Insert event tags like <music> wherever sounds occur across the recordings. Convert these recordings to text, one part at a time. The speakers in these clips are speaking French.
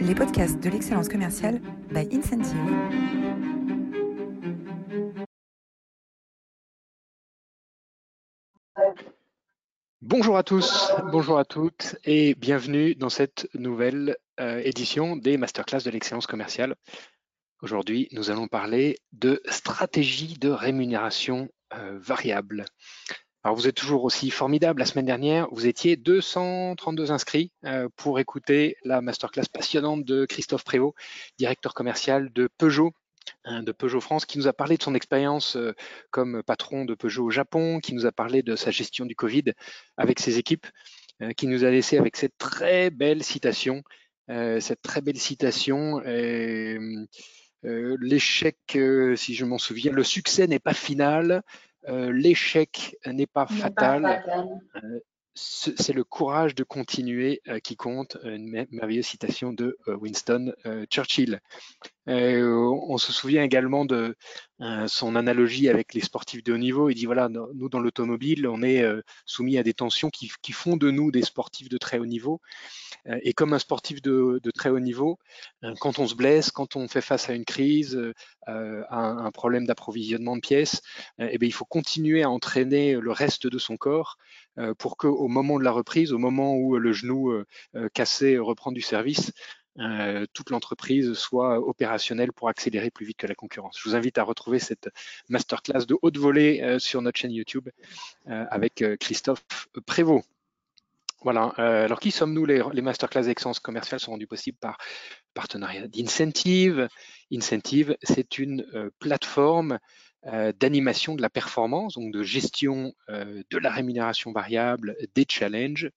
les podcasts de l'excellence commerciale by Incentive. Bonjour à tous, bonjour à toutes et bienvenue dans cette nouvelle euh, édition des masterclass de l'excellence commerciale. Aujourd'hui, nous allons parler de stratégie de rémunération euh, variable. Alors vous êtes toujours aussi formidable. La semaine dernière, vous étiez 232 inscrits euh, pour écouter la masterclass passionnante de Christophe Prévost, directeur commercial de Peugeot hein, de Peugeot France, qui nous a parlé de son expérience euh, comme patron de Peugeot au Japon, qui nous a parlé de sa gestion du Covid avec ses équipes, euh, qui nous a laissé avec cette très belle citation, cette très belle citation. L'échec, si je m'en souviens, le succès n'est pas final, l'échec n'est pas fatal. Euh, c'est le courage de continuer euh, qui compte. Une merveilleuse citation de Winston Churchill. on se souvient également de son analogie avec les sportifs de haut niveau. Il dit voilà, nous dans l'automobile, on est soumis à des tensions qui, font de nous des sportifs de très haut niveau. et comme un sportif de, très haut niveau, quand on se blesse, quand on fait face à une crise, à un, problème d'approvisionnement de pièces, eh bien, il faut continuer à entraîner le reste de son corps pour qu'au moment de la reprise, au moment où le genou cassé reprend du service, euh, toute l'entreprise soit opérationnelle pour accélérer plus vite que la concurrence. Je vous invite à retrouver cette masterclass de haute volée euh, sur notre chaîne YouTube euh, avec Christophe Prévost. Voilà. alors, qui sommes-nous? Les, les, masterclass d'excellence commerciale sont rendues possibles par partenariat d'Incentive. Incentive, c'est une plateforme d'animation de la performance, donc de gestion de la rémunération variable, des challenges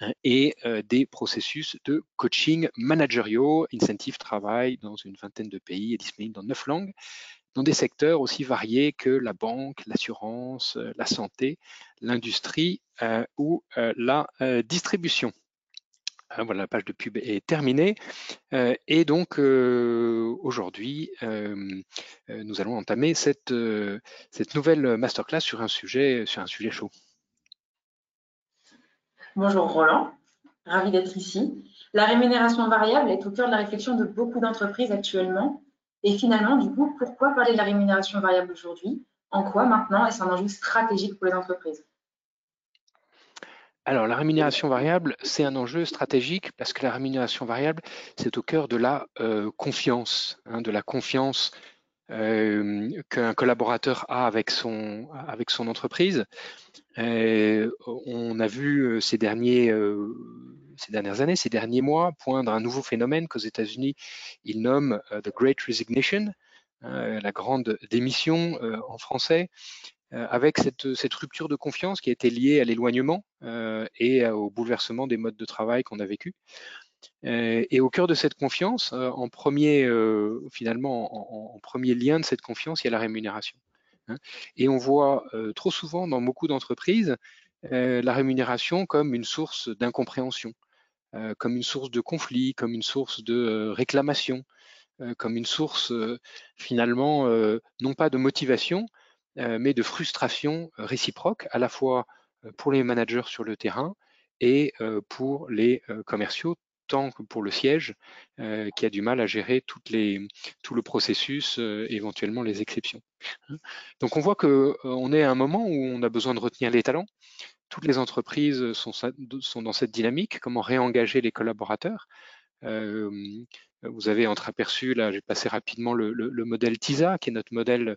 Hein, et des processus de coaching managériaux. Incentive travaille dans une vingtaine de pays et disponible dans neuf langues, dans des secteurs aussi variés que la banque, l'assurance, la santé, l'industrie ou la distribution. Hein, voilà, la page de pub est terminée. et donc, aujourd'hui, nous allons entamer cette, cette nouvelle masterclass sur un sujet, sur un sujet chaud. Bonjour Roland, ravi d'être ici. La rémunération variable est au cœur de la réflexion de beaucoup d'entreprises actuellement. Et finalement, du coup, pourquoi parler de la rémunération variable aujourd'hui? En quoi maintenant est-ce un enjeu stratégique pour les entreprises? Alors, la rémunération variable, c'est un enjeu stratégique parce que la rémunération variable, c'est au cœur de la euh, confiance, hein, de la confiance euh, qu'un collaborateur a avec son, entreprise. Euh, on a vu ces, dernières années, ces derniers mois, poindre un nouveau phénomène qu'aux États-Unis, ils nomment The Great Resignation, la grande démission en français, avec cette, rupture de confiance qui a été liée à l'éloignement et au bouleversement des modes de travail qu'on a vécu. Et au cœur de cette confiance, en premier, finalement, en, premier lien de cette confiance, il y a la rémunération. Hein. Et on voit trop souvent dans beaucoup d'entreprises la rémunération comme une source d'incompréhension, comme une source de conflit, comme une source de réclamation, comme une source finalement non pas de motivation, mais de frustration réciproque, à la fois pour les managers sur le terrain et pour les commerciaux tant que pour le siège, euh, qui a du mal à gérer tout le processus, euh, éventuellement les exceptions. Donc on voit qu'on euh, on est à un moment où on a besoin de retenir les talents. Toutes les entreprises sont dans cette dynamique, comment réengager les collaborateurs. Vous avez entreaperçu, là j'ai passé rapidement le, le, modèle TISA, qui est notre modèle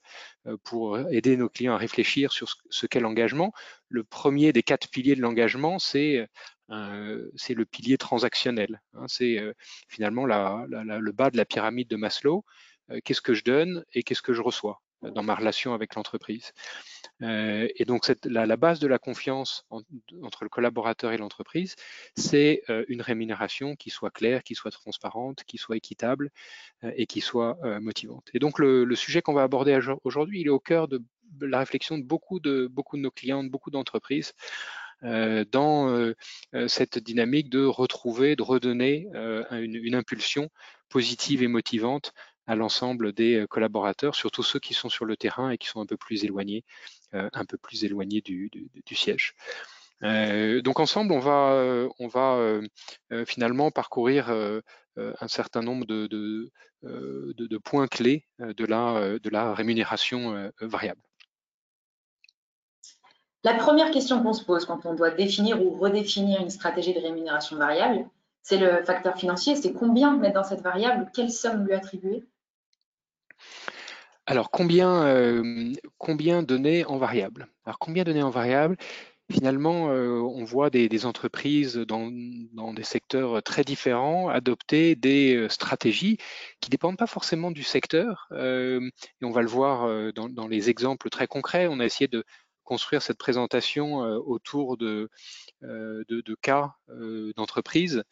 pour aider nos clients à réfléchir sur ce qu'est l'engagement. Le premier des quatre piliers de l'engagement, c'est euh, le pilier transactionnel. Hein. c'est euh, finalement le bas de la pyramide de Maslow. Euh, qu'est-ce que je donne et qu'est-ce que je reçois? Dans ma relation avec l'entreprise. et donc la, base de la confiance entre le collaborateur et l'entreprise, c'est une rémunération qui soit claire, qui soit transparente, qui soit équitable et qui soit motivante. Et donc le, sujet qu'on va aborder aujourd'hui, il est au cœur de la réflexion de beaucoup de, nos clients, de beaucoup d'entreprises. Euh, dans euh, euh, cette dynamique de retrouver, de redonner une, impulsion positive et motivante à l'ensemble des collaborateurs, surtout ceux qui sont sur le terrain et qui sont un peu plus éloignés, un peu plus éloignés du, siège. donc ensemble, on va, on va finalement parcourir un certain nombre de points clés de la, de la rémunération variable. La première question qu'on se pose quand on doit définir ou redéfinir une stratégie de rémunération variable, c'est le facteur financier, c'est combien mettre dans cette variable, quelle somme lui attribuer? Alors combien, euh, combien en variable Alors combien donner en variable Finalement, euh, on voit des, entreprises dans, des secteurs très différents adopter des euh, stratégies qui ne dépendent pas forcément du secteur. et on va le voir dans, dans, les exemples très concrets. On a essayé de construire cette présentation autour de, de, cas d'entreprises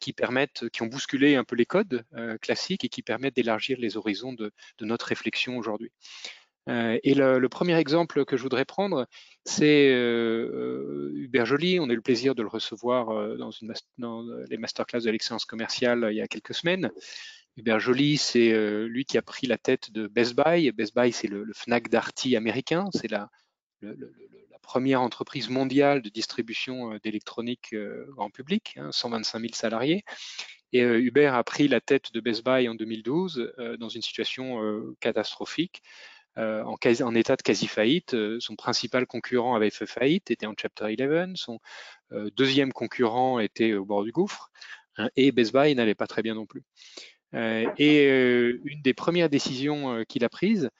qui permettent, qui ont bousculé un peu les codes classiques et qui permettent d'élargir les horizons de, notre réflexion aujourd'hui. et le, premier exemple que je voudrais prendre, c'est Hubert Joly. On a eu le plaisir de le recevoir dans les masterclass de l'excellence commerciale il y a quelques semaines. Hubert Joly, c'est lui qui a pris la tête de Best Buy. Best Buy, c'est le, le, Fnac Darty américain. C'est la, la première entreprise mondiale de distribution euh, d'électronique euh, grand public, 125 hein, 000 salariés. Et euh, Uber a pris la tête de Best Buy en 2012 dans une situation catastrophique. En, état de quasi-faillite. son principal concurrent avait fait faillite, était en Chapter 11. Son deuxième concurrent était au bord du gouffre. Hein, et Best Buy n'allait pas très bien non plus. et une des premières décisions qu'il a prises,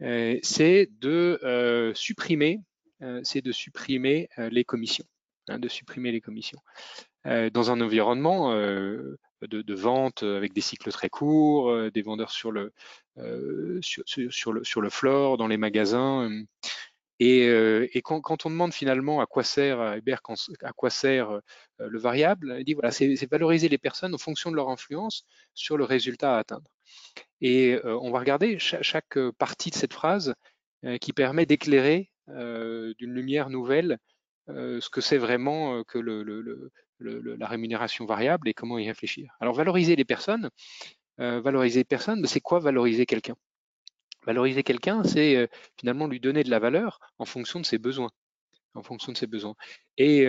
c'est de euh, supprimer, euh, c'est de supprimer les commissions, hein, de supprimer les commissions. dans un environnement de, vente avec des cycles très courts, des vendeurs sur le, floor, dans les magasins. Et, quand, on demande finalement à quoi sert quoi sert le variable, il dit voilà, c'est valoriser les personnes en fonction de leur influence sur le résultat à atteindre. Et euh, on va regarder chaque, euh, partie de cette phrase euh, qui permet d'éclairer d'une lumière nouvelle ce que c'est vraiment que la rémunération variable et comment y réfléchir. Alors valoriser les personnes, valoriser les personnes, c'est quoi valoriser quelqu'un? Valoriser quelqu'un, c'est finalement lui donner de la valeur en fonction de ses besoins en fonction de ses besoins. Et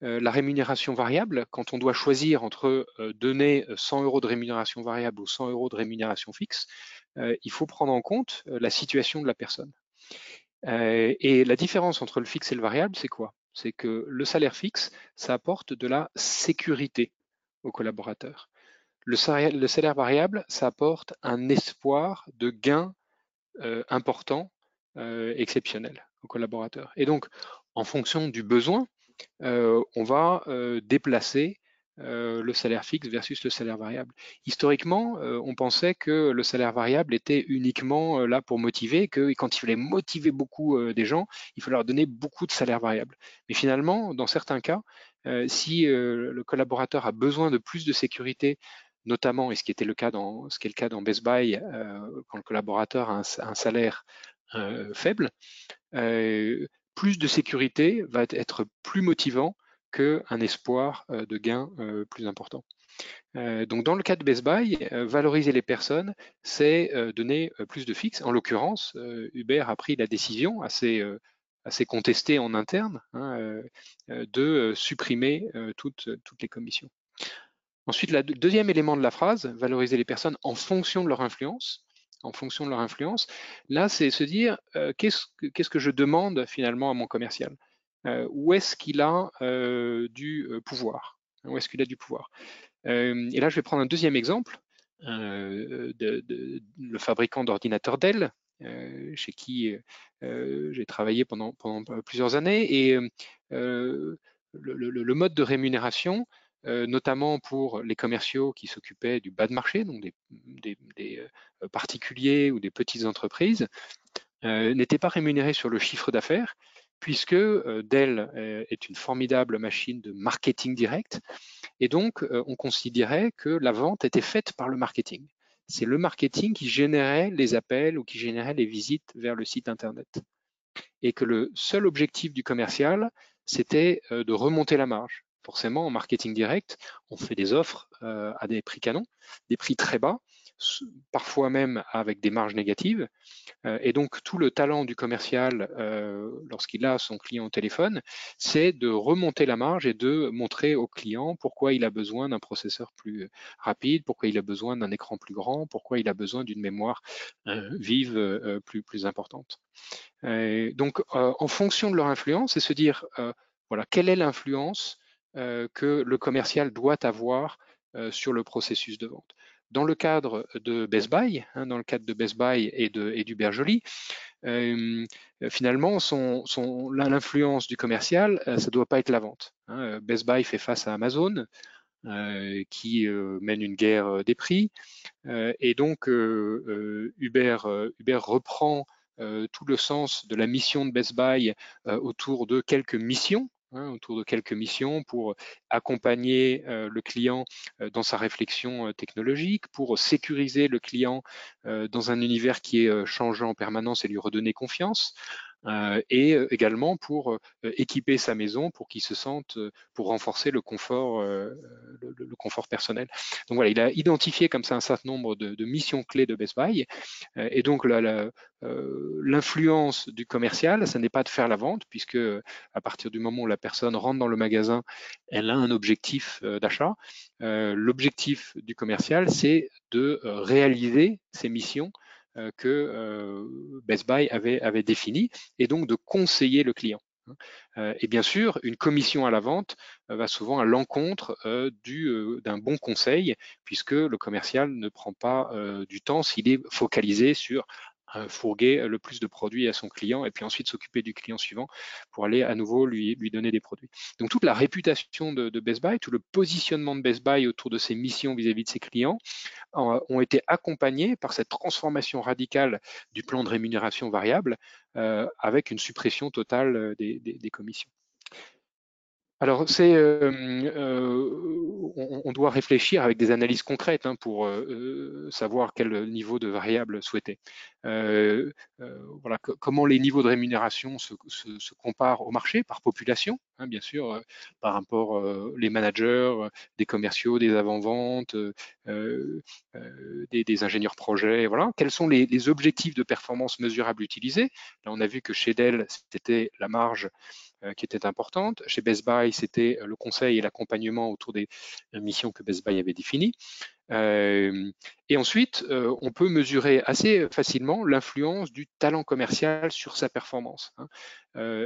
la rémunération variable, quand on doit choisir entre donner 100 euros de rémunération variable ou 100 euros de rémunération fixe, il faut prendre en compte la situation de la personne. et la différence entre le fixe et le variable, c'est quoi? C'est que le salaire fixe, ça apporte de la sécurité aux collaborateurs. Le salaire, le salaire variable, ça apporte un espoir de gain important, exceptionnel collaborateurs. Et donc, en fonction du besoin, euh, on va euh, déplacer euh, le salaire fixe versus le salaire variable. Historiquement, on pensait que le salaire variable était uniquement là pour motiver, que quand il fallait motiver beaucoup des gens, il fallait leur donner beaucoup de salaire variable. Mais finalement, dans certains cas, si le collaborateur a besoin de plus de sécurité, notamment, et ce qui était le cas dans, ce qui est le cas dans Best Buy, quand le collaborateur a un, salaire faible, plus de sécurité va être plus motivant qu'un espoir euh, de gain euh, plus important. Euh, donc dans le cas de Best Buy, valoriser les personnes, c'est donner plus de fixe. En l'occurrence, Uber a pris la décision assez, contestée en interne hein, de supprimer toutes les commissions. Ensuite, le deuxième élément de la phrase, valoriser les personnes en fonction de leur influence en fonction de leur influence. Là, c'est se dire euh, qu'est-ce que je demande finalement à mon commercial? Euh, Où est-ce qu'il a euh, du pouvoir? Où est-ce qu'il a du pouvoir? Et là, je vais prendre un deuxième exemple. Le fabricant d'ordinateurs Dell, chez qui j'ai travaillé pendant, plusieurs années. Et le, mode de rémunération, euh, notamment pour les commerciaux qui s'occupaient du bas de marché, donc des, euh, particuliers ou des petites entreprises, euh, n'étaient pas rémunérés sur le chiffre d'affaires, puisque Dell est une formidable machine de marketing direct, et donc on considérait que la vente était faite par le marketing. C'est le marketing qui générait les appels ou qui générait les visites vers le site Internet. Et que le seul objectif du commercial, c'était de remonter la marge forcément, en marketing direct, on fait des offres euh, à des prix canons, des prix très bas, parfois même avec des marges négatives. Euh, et donc tout le talent du commercial euh, lorsqu'il a son client au téléphone, c'est de remonter la marge et de montrer au client pourquoi il a besoin d'un processeur plus rapide, pourquoi il a besoin d'un écran plus grand, pourquoi il a besoin d'une mémoire vive plus, importante. donc en fonction de leur influence, c'est se dire voilà quelle est l'influence que le commercial doit avoir sur le processus de vente. Dans le cadre de Best Buy, hein, dans le cadre de Best Buy et, de, et du euh, finalement, l'influence du commercial, euh, ça ne doit pas être la vente. Hein. Best Buy fait face à Amazon, euh, qui euh, mène une guerre des prix, et donc Uber, Uber reprend tout le sens de la mission de Best Buy autour de quelques missions Hein, autour de quelques missions pour accompagner euh, le client euh, dans sa réflexion euh, technologique, pour sécuriser le client dans un univers qui est changeant en permanence et lui redonner confiance. Euh, et euh, également pour euh, équiper sa maison pour qu'il se sente, pour renforcer le confort, le, confort personnel. Donc voilà, il a identifié comme ça un certain nombre de, missions clés de Best Buy. et donc l'influence du commercial, ce n'est pas de faire la vente, puisque à partir du moment où la personne rentre dans le magasin, elle a un objectif d'achat. L'objectif du commercial, c'est de réaliser ses missions que euh, Best Buy avait, avait défini, et donc de conseiller le client. Hein. Euh, et bien sûr, une commission à la vente va souvent à l'encontre d'un bon conseil, puisque le commercial ne prend pas du temps s'il est focalisé sur fourguer le plus de produits à son client et puis ensuite s'occuper du client suivant pour aller à nouveau lui, donner des produits. Donc toute la réputation de, Best Buy, tout le positionnement de Best Buy autour de ses missions vis-à-vis de ses clients ont été accompagnés par cette transformation radicale du plan de rémunération variable euh, avec une suppression totale euh, des commissions. Alors, c'est, euh, euh, on, doit réfléchir avec des analyses concrètes hein, pour euh, savoir quel niveau de variable souhaiter. voilà, comment les niveaux de rémunération se, comparent au marché par population, hein, bien sûr, par rapport les managers, des commerciaux, des avant-ventes, des, ingénieurs projets. Voilà, quels sont les, les objectifs de performance mesurables utilisés? Là, on a vu que chez Dell, c'était la marge qui était importante. Chez Best Buy, c'était euh, le conseil et l'accompagnement autour des missions que Best Buy avait définies. Euh, et ensuite, on peut mesurer assez facilement l'influence du talent commercial sur sa performance. Hein.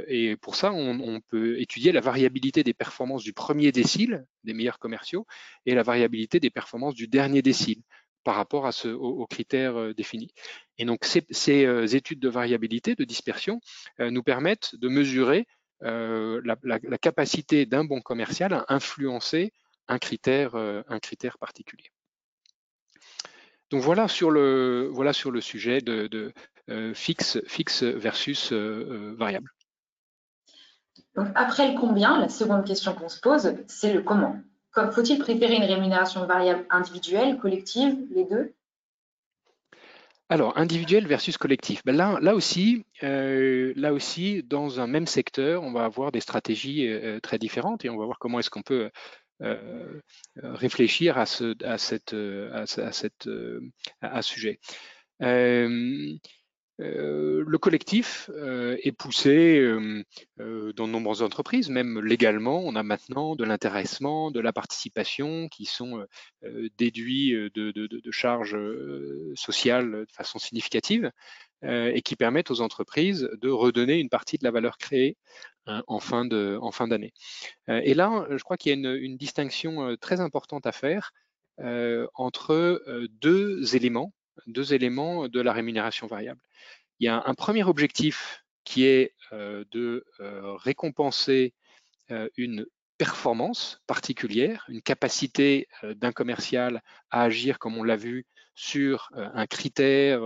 et pour ça, on, peut étudier la variabilité des performances du premier décile, des meilleurs commerciaux, et la variabilité des performances du dernier décile par rapport à ce, aux, critères définis. Et donc, ces, études de variabilité, de dispersion, nous permettent de mesurer euh, la, capacité d'un bon commercial à influencer un critère, euh, particulier. Donc voilà sur le, sujet de, euh, fixe, fixe versus variable. après le combien, la seconde question qu'on se pose, c'est le comment. Faut-il préférer une rémunération variable individuelle, collective, les deux? Alors, individuel versus collectif. Ben là, aussi, euh, là aussi, dans un même secteur, on va avoir des stratégies euh, très différentes et on va voir comment est-ce qu'on peut euh, réfléchir à ce, à cette, à, à, ce sujet. Euh, le collectif euh, est poussé euh, dans de nombreuses entreprises, même légalement. On a maintenant de l'intéressement, de la participation qui sont déduits de, charges sociales de façon significative et qui permettent aux entreprises de redonner une partie de la valeur créée en fin d'année. et là, je crois qu'il y a une distinction très importante à faire entre deux éléments deux éléments de la rémunération variable. Il y a un premier objectif qui est euh, de euh, récompenser euh, une performance particulière, une capacité d'un commercial à agir, comme on l'a vu, sur un critère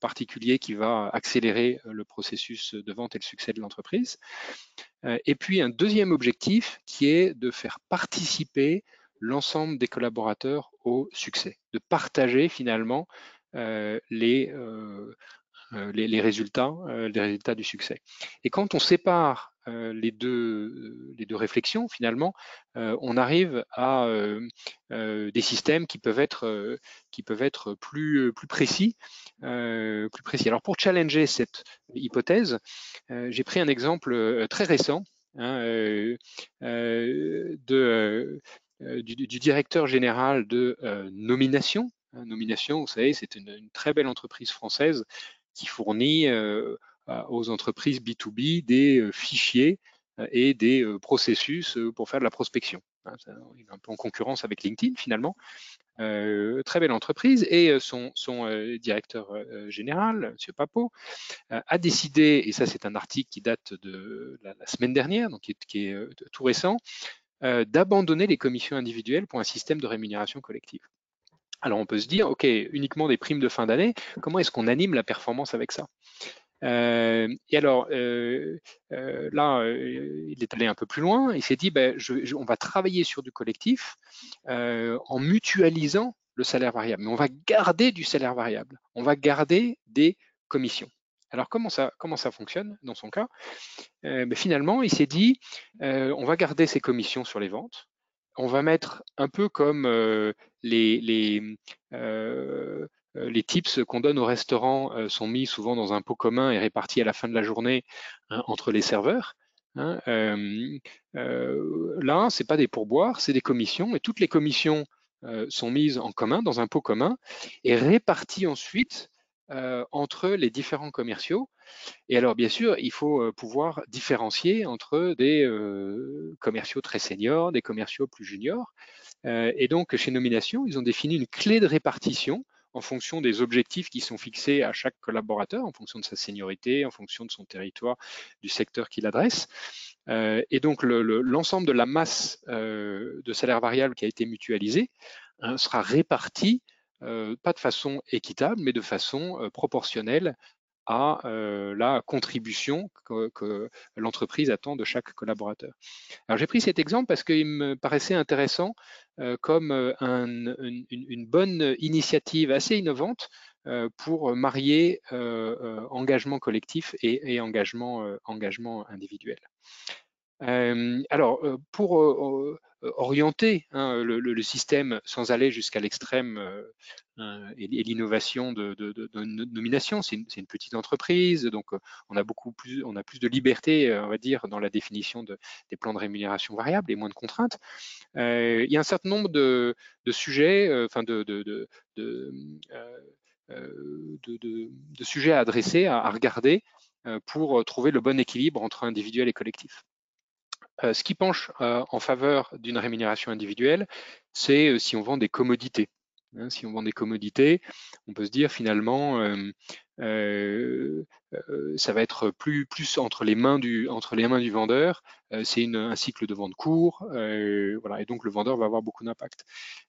particulier qui va accélérer le processus de vente et le succès de l'entreprise. Et puis un deuxième objectif qui est de faire participer l'ensemble des collaborateurs au succès, de partager finalement euh, euh, euh, les, résultats, du succès. Et quand on sépare les, deux, réflexions, finalement, on arrive à des systèmes qui peuvent être, plus, précis, plus précis. Alors pour challenger cette hypothèse, j'ai pris un exemple très récent hein, de, du, du, directeur général de nomination. Hein, nomination, vous savez, c'est une, très belle entreprise française qui fournit aux entreprises B2B des euh, fichiers euh, et des euh, processus pour faire de la prospection. Hein, il est un peu en concurrence avec LinkedIn finalement. très belle entreprise et son, directeur général, M. Papo, a décidé, et ça c'est un article qui date de la, semaine dernière, donc qui est, tout récent, d'abandonner les commissions individuelles pour un système de rémunération collective. Alors on peut se dire, OK, uniquement des primes de fin d'année, comment est-ce qu'on anime la performance avec ça? Euh, et alors, euh, euh, là, il est allé un peu plus loin. Il s'est dit, ben, on va travailler sur du collectif en mutualisant le salaire variable. Mais on va garder du salaire variable. On va garder des commissions. Alors, comment ça, fonctionne dans son cas? Ben, Finalement, il s'est dit, on va garder ces commissions sur les ventes. On va mettre un peu comme les, les euh, les tips qu'on donne au restaurant euh, sont mis souvent dans un pot commun et répartis à la fin de la journée hein, entre les serveurs. Hein. Euh, là, ce n'est pas des pourboires, c'est des commissions, et toutes les commissions sont mises en commun dans un pot commun et réparties ensuite entre les différents commerciaux. Et alors, bien sûr, il faut pouvoir différencier entre des commerciaux très seniors, des commerciaux plus juniors. et donc, chez Nomination, ils ont défini une clé de répartition en fonction des objectifs qui sont fixés à chaque collaborateur, en fonction de sa seniorité, en fonction de son territoire, du secteur qu'il adresse. Euh, et donc l'ensemble de la masse euh, de salaire variable qui a été mutualisée hein, sera répartie, euh, pas de façon équitable, mais de façon proportionnelle à euh, la contribution que, l'entreprise attend de chaque collaborateur. Alors j'ai pris cet exemple parce qu'il me paraissait intéressant euh, comme euh, une, bonne initiative assez innovante pour marier engagement collectif et, engagement, engagement individuel. alors, pour orienter hein, le, système sans aller jusqu'à l'extrême euh, et, l'innovation de, nomination. C'est une, petite entreprise, donc on a beaucoup plus, on a plus de liberté, on va dire, dans la définition des plans de rémunération variable et moins de contraintes. il y a un certain nombre de, sujets, enfin de, sujets à adresser, à regarder pour trouver le bon équilibre entre individuel et collectif. Euh, ce qui penche euh, en faveur d'une rémunération individuelle, c'est euh, si on vend des commodités. Hein, si on vend des commodités, on peut se dire finalement, ça va être plus, entre, les mains du, vendeur. c'est un cycle de vente court, et donc le vendeur va avoir beaucoup d'impact.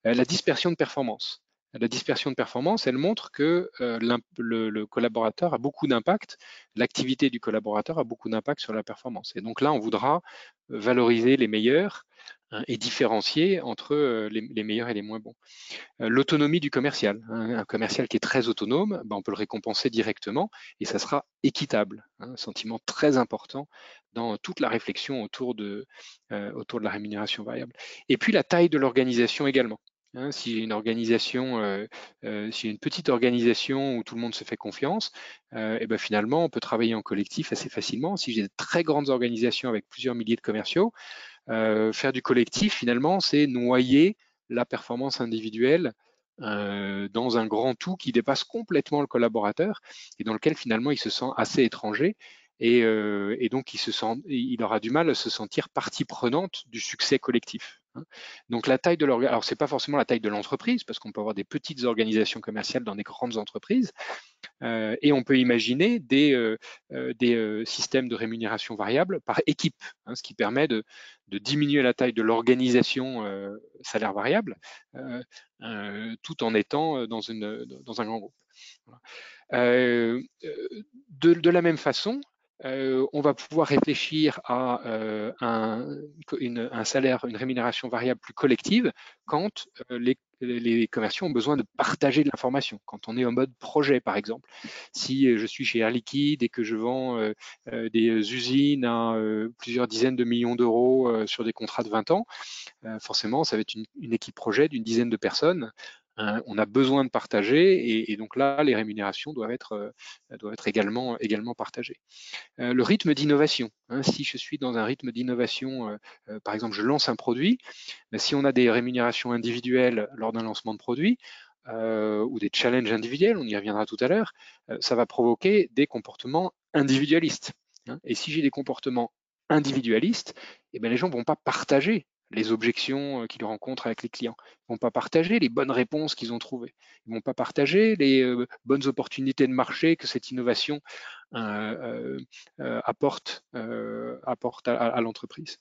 la dispersion de performance. La dispersion de performance, elle montre que le, collaborateur a beaucoup d'impact, l'activité du collaborateur a beaucoup d'impact sur la performance. Et donc là, on voudra valoriser les meilleurs hein, et différencier entre euh, les, meilleurs et les moins bons. Euh, l'autonomie du commercial. Hein, un commercial qui est très autonome, ben, on peut le récompenser directement et ça sera équitable. Hein, un sentiment très important dans toute la réflexion euh, autour de la rémunération variable. Et puis la taille de l'organisation également. Hein, si une organisation, euh, euh, si une petite organisation où tout le monde se fait confiance, euh, ben finalement on peut travailler en collectif assez facilement. Si j'ai de très grandes organisations avec plusieurs milliers de commerciaux, faire du collectif finalement c'est noyer la performance individuelle dans un grand tout qui dépasse complètement le collaborateur et dans lequel finalement il se sent assez étranger et, et donc il, se sent, il aura du mal à se sentir partie prenante du succès collectif. Donc la taille de l'organisation, alors c'est pas forcément la taille de l'entreprise, parce qu'on peut avoir des petites organisations commerciales dans des grandes entreprises, euh, et on peut imaginer des, euh, euh, des systèmes de rémunération variable par équipe, hein, ce qui permet de, diminuer la taille de l'organisation salaire variable, tout en étant dans, une, dans un grand groupe. de, la même façon, euh, on va pouvoir réfléchir à euh, un, salaire, une rémunération variable plus collective quand euh, les commerciaux ont besoin de partager de l'information. Quand on est en mode projet, par exemple, si je suis chez Air Liquide et que je vends des usines à plusieurs dizaines de millions d'euros sur des contrats de 20 ans, forcément, ça va être une équipe projet d'une dizaine de personnes Hein, on a besoin de partager et, donc là, les rémunérations doivent être, euh, également, partagées. Euh, le rythme d'innovation, hein, si je suis dans un rythme d'innovation, euh, par exemple, je lance un produit, ben, si on a des rémunérations individuelles lors d'un lancement de produit, ou des challenges individuels, on y reviendra tout à l'heure, ça va provoquer des comportements individualistes. Hein. Et si j'ai des comportements individualistes, eh ben, les gens ne vont pas partager les objections euh, qu'ils rencontrent avec les clients. Ils ne vont pas partager les bonnes réponses qu'ils ont trouvées. Ils ne vont pas partager les euh, bonnes opportunités de marché que cette innovation euh, apporte, apporte à, l'entreprise.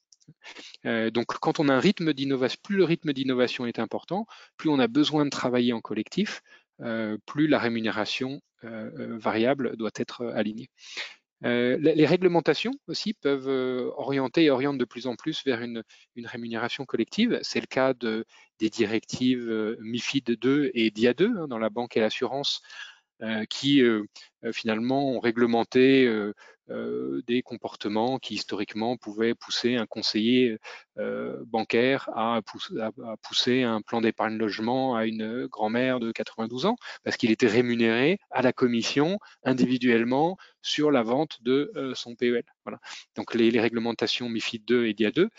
donc, quand on a un rythme d'innovation, plus le rythme d'innovation est important, plus on a besoin de travailler en collectif, plus la rémunération variable doit être alignée. Euh, les réglementations aussi peuvent euh, orienter et orientent de plus en plus vers une, rémunération collective. C'est le cas de, des directives euh, MIFID 2 et DIA 2 hein, dans la banque et l'assurance qui finalement ont réglementé des comportements qui historiquement pouvaient pousser un conseiller euh, bancaire à pousser, un plan d'épargne logement à une grand-mère de 92 ans parce qu'il était rémunéré à la commission individuellement sur la vente de euh, son PEL. Voilà. Donc les, réglementations MIFID 2 et DIA 2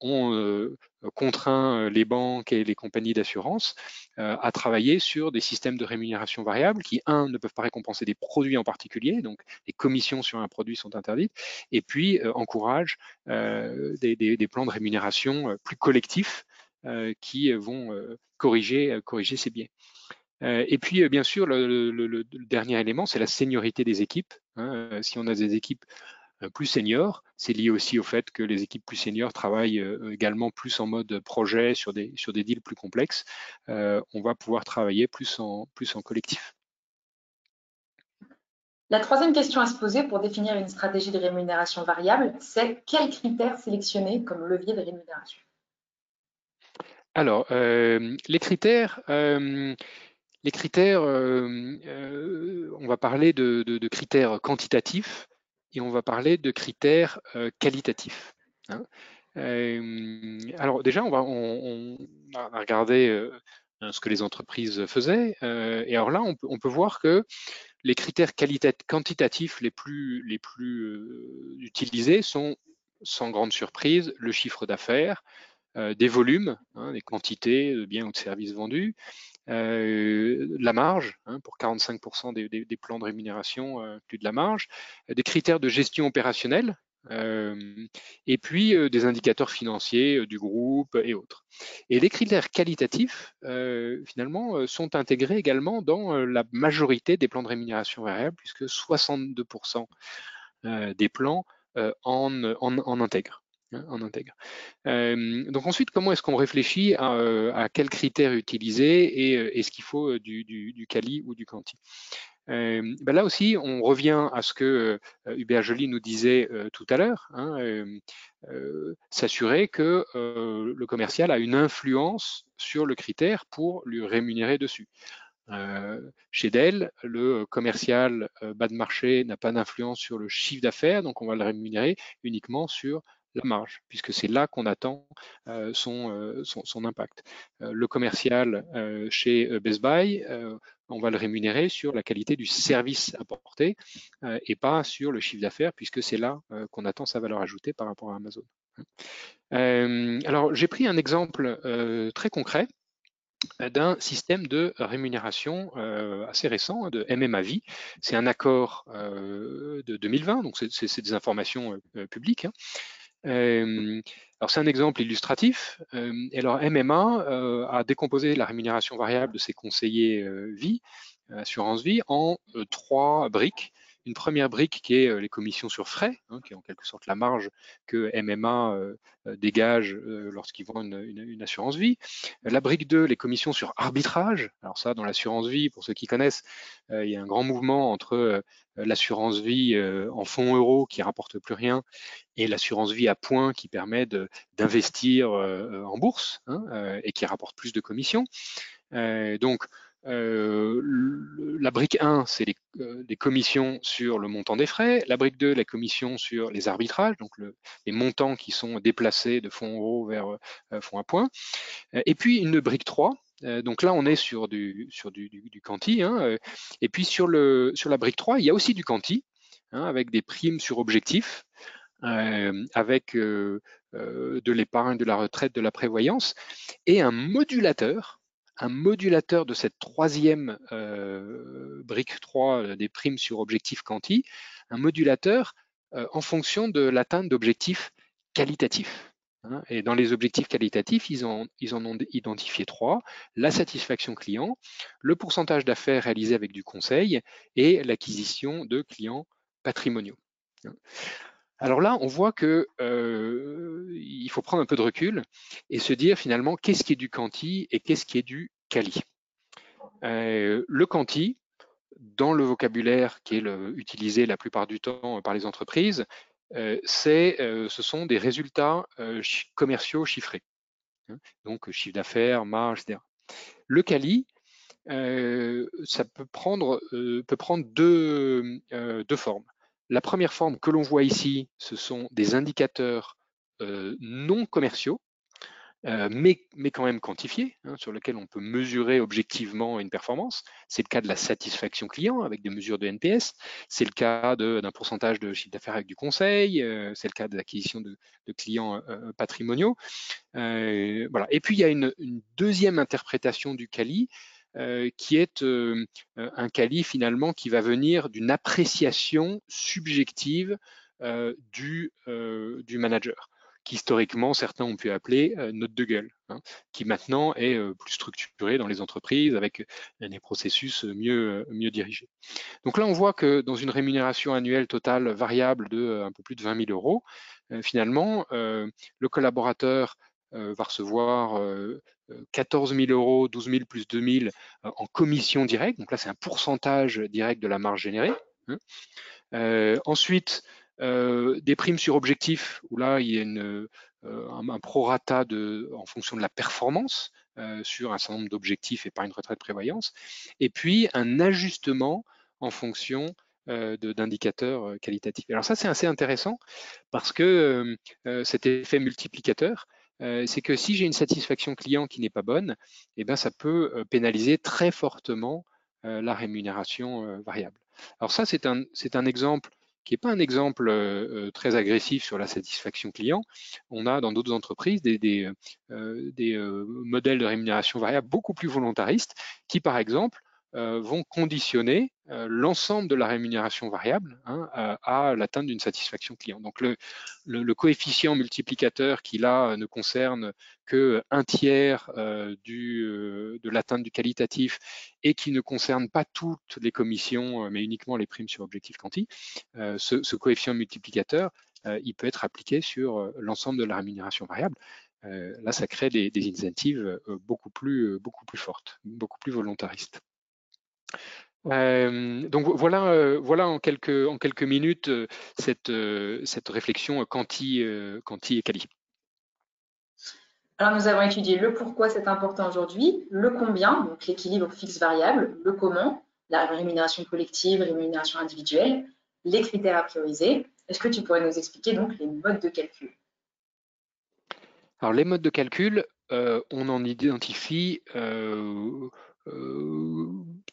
ont contraint les banques et les compagnies d'assurance à travailler sur des systèmes de rémunération variable qui, un, ne peuvent pas récompenser des produits en particulier, donc les commissions sur un produit sont interdites, et puis euh, encourage euh, des, plans de rémunération euh, plus collectifs qui vont corriger, corriger ces biais. et puis, bien sûr, le, dernier élément, c'est la seniorité des équipes. Hein. Si on a des équipes plus seniors, c'est lié aussi au fait que les équipes plus seniors travaillent également plus en mode projet sur des, sur des deals plus complexes. on va pouvoir travailler plus en, plus en collectif. La troisième question à se poser pour définir une stratégie de rémunération variable, c'est quels critères sélectionner comme levier de rémunération? Alors, euh, les critères, euh, les critères euh, on va parler de, critères quantitatifs et on va parler de critères qualitatifs. Hein. alors déjà, on va, regarder ce que les entreprises faisaient. et alors là, on peut voir que les critères quantitatifs les plus, euh, utilisés sont, sans grande surprise, le chiffre d'affaires, euh, des volumes, hein, des quantités de biens ou de services vendus, euh, la marge, hein, pour 45% des, plans de rémunération, plus de la marge, des critères de gestion opérationnelle, et puis des indicateurs financiers du groupe et autres. Et les critères qualitatifs, finalement, sont intégrés également dans la majorité des plans de rémunération variable, puisque 62% des plans en, en, intègrent. Hein, intègre. donc ensuite, comment est-ce qu'on réfléchit à, quels critères utiliser et est-ce qu'il faut du, du, quali ou du quanti? Ben là aussi, on revient à ce que Hubert Joly nous disait tout à l'heure, hein, s'assurer que le commercial a une influence sur le critère pour lui rémunérer dessus. chez Dell, le commercial bas de marché n'a pas d'influence sur le chiffre d'affaires, donc on va le rémunérer uniquement sur la marge, puisque c'est là qu'on attend son, son, impact. le commercial chez Best Buy, on va le rémunérer sur la qualité du service apporté euh, et pas sur le chiffre d'affaires, puisque c'est là euh, qu'on attend sa valeur ajoutée par rapport à Amazon. Euh, alors, j'ai pris un exemple très concret d'un système de rémunération assez récent de MMAV. C'est un accord de 2020, donc c'est des informations publiques. Hein. Alors c'est un exemple illustratif. alors MMA a décomposé la rémunération variable de ses conseillers vie, assurance vie, en trois briques. Une première brique qui est les commissions sur frais, hein, qui est en quelque sorte la marge que MMA dégage lorsqu'ils vendent une, assurance vie. La brique 2, les commissions sur arbitrage. Alors ça, dans l'assurance vie, pour ceux qui connaissent, il y a un grand mouvement entre l'assurance vie en fonds euros qui rapporte plus rien et l'assurance vie à points qui permet d'investir en bourse hein, et qui rapporte plus de commissions. donc, euh, la brique 1, c'est les, euh, commissions sur le montant des frais. La brique 2, la commission sur les arbitrages, donc les montants qui sont déplacés de fonds euros vers euh, fonds à points. Et puis une brique 3, donc là, on est sur du, sur. Hein, et puis sur la brique 3, il y a aussi du quanti, hein, avec des primes sur objectifs, avec de l'épargne, de la retraite, de la prévoyance, et un modulateur un modulateur de cette troisième euh, brique 3 euh, des primes sur objectif quanti, un modulateur euh, en fonction de l'atteinte d'objectifs qualitatifs. Hein. Et dans les objectifs qualitatifs, ils, ils en ont identifié trois, la satisfaction client, le pourcentage d'affaires réalisé avec du conseil et l'acquisition de clients patrimoniaux. Alors là, on voit que euh, il faut prendre un peu de recul et se dire finalement qu'est-ce qui est du quanti et qu'est-ce qui est du quali. Euh, le quanti, dans le vocabulaire qui est utilisé la plupart du temps par les entreprises, euh, ce sont des résultats commerciaux chiffrés. Hein. donc chiffre d'affaires, marge, etc. Le quali, ça peut prendre, peut prendre deux formes. La première forme que l'on voit ici, ce sont des indicateurs euh, non commerciaux, euh, mais, quand même quantifiés, hein, sur lesquels on peut mesurer objectivement une performance. C'est le cas de la satisfaction client avec des mesures de NPS, c'est le cas d'un pourcentage de chiffre d'affaires avec du conseil, euh, c'est le cas de l'acquisition de, clients patrimoniaux. voilà. Et puis il y a une, une deuxième interprétation du CALI qui est euh, euh, un quali finalement qui va venir d'une appréciation subjective du, du manager qu'historiquement certains ont pu appeler note de gueule, hein, qui maintenant est plus structuré dans les entreprises avec des processus mieux, mieux dirigés. Donc là, on voit que dans une rémunération annuelle totale variable de un peu plus de 20 000 euros, finalement, le collaborateur va recevoir 14 000 euros, 12 000 plus 2 000 en commission directe. Donc là, c'est un pourcentage direct de la marge générée. Hein. Euh, ensuite, euh, des primes sur objectif, où là, il y a euh, un, prorata en fonction de la performance sur un certain nombre d'objectifs et pas une retraite prévoyance. Et puis, un ajustement en fonction d'indicateurs qualitatifs. Alors ça, c'est assez intéressant parce que cet effet multiplicateur, euh, c'est que si j'ai une satisfaction client qui n'est pas bonne, eh ben, ça peut euh, pénaliser très fortement euh, la rémunération variable. Alors ça, c'est un, exemple qui n'est pas un exemple très agressif sur la satisfaction client. On a dans d'autres entreprises des, modèles de rémunération variable beaucoup plus volontaristes qui, par exemple, vont conditionner euh, l'ensemble de la rémunération variable hein, à, l'atteinte d'une satisfaction client. Donc le, coefficient multiplicateur qui là ne concerne que un tiers euh, de l'atteinte du qualitatif et qui ne concerne pas toutes les commissions, mais uniquement les primes sur objectif quanti, ce, coefficient multiplicateur, il peut être appliqué sur l'ensemble de la rémunération variable. là, ça crée des, des incentives beaucoup plus, beaucoup plus fortes, beaucoup plus volontaristes. Euh, donc voilà, euh, voilà en quelques, en quelques minutes euh, cette, cette réflexion quanti, quanti et quali. Alors nous avons étudié le pourquoi c'est important aujourd'hui, le combien, donc l'équilibre fixe-variable, le comment, la rémunération collective, rémunération individuelle, les critères à prioriser. Est-ce que tu pourrais nous expliquer donc les modes de calcul? Alors les modes de calcul, on en identifie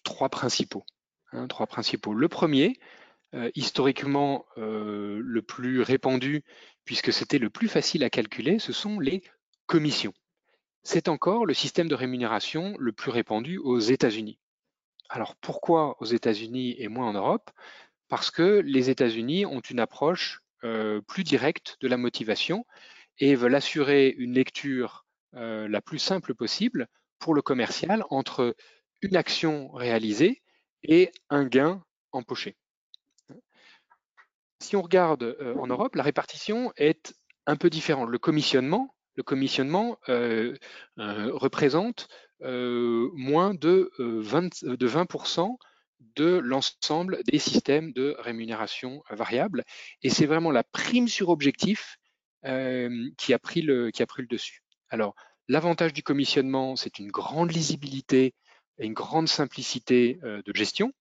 trois principaux. Hein, trois principaux. Le premier, euh, historiquement euh, le plus répandu, puisque c'était le plus facile à calculer, ce sont les commissions. C'est encore le système de rémunération le plus répandu aux États-Unis. Alors pourquoi aux États-Unis et moins en Europe? Parce que les États-Unis ont une approche euh, plus directe de la motivation et veulent assurer une lecture la plus simple possible pour le commercial entre une action réalisée et un gain empoché. Si on regarde en Europe, la répartition est un peu différente. Le commissionnement, le commissionnement représente moins de 20, de 20% de l'ensemble des systèmes de rémunération variable. Et c'est vraiment la prime sur objectif qui a pris le dessus. Alors, l'avantage du commissionnement, c'est une grande lisibilité et une grande simplicité de gestion.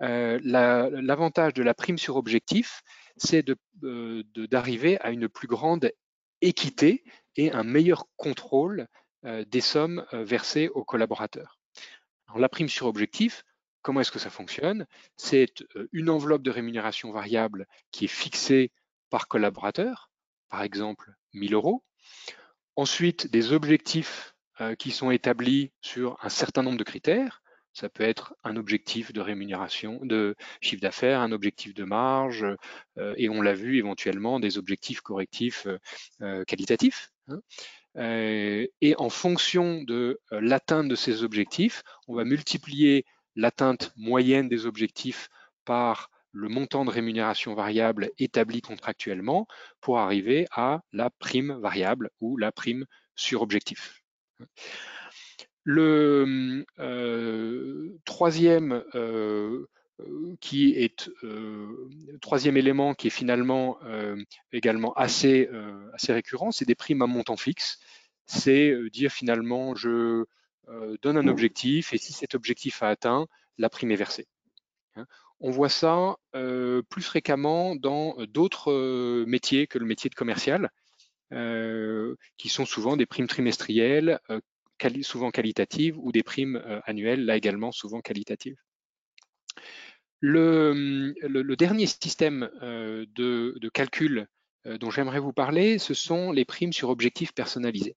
L'avantage de la prime sur objectif, c'est d'arriver à une plus grande équité et un meilleur contrôle des sommes versées aux collaborateurs. La prime sur objectif, Comment est-ce que ça fonctionne? C'est euh, une enveloppe de rémunération variable qui est fixée par collaborateur, par exemple 1000 euros. Ensuite, des objectifs euh, qui sont établis sur un certain nombre de critères. Ça peut être un objectif de rémunération, de chiffre d'affaires, un objectif de marge, euh, et on l'a vu éventuellement des objectifs correctifs qualitatifs. Hein. et en fonction de l'atteinte de ces objectifs, on va multiplier l'atteinte moyenne des objectifs par le montant de rémunération variable établi contractuellement pour arriver à la prime variable ou la prime sur objectif. Le euh, troisième, euh, qui est, euh, troisième élément qui est finalement également assez, assez récurrent, c'est des primes à montant fixe. C'est dire finalement je euh, donne un objectif et si cet objectif a atteint, la prime est versée. Hein. On voit ça euh, plus fréquemment dans d'autres euh, métiers que le métier de commercial, qui sont souvent des primes trimestrielles, souvent qualitatives, ou des primes annuelles, là également souvent qualitatives. Le, dernier système de, calcul dont j'aimerais vous parler, ce sont les primes sur objectifs personnalisés.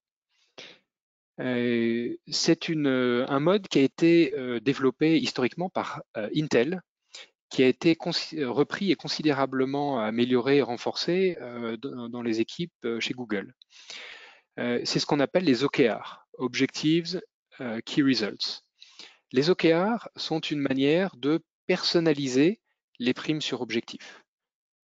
Euh, c'est euh, un mode qui a été euh, développé historiquement par Intel, qui a été repris et considérablement amélioré et renforcé dans, les équipes chez Google. c'est ce qu'on appelle les OKR, Objectives Key Results. Les OKR sont une manière de personnaliser les primes sur objectifs.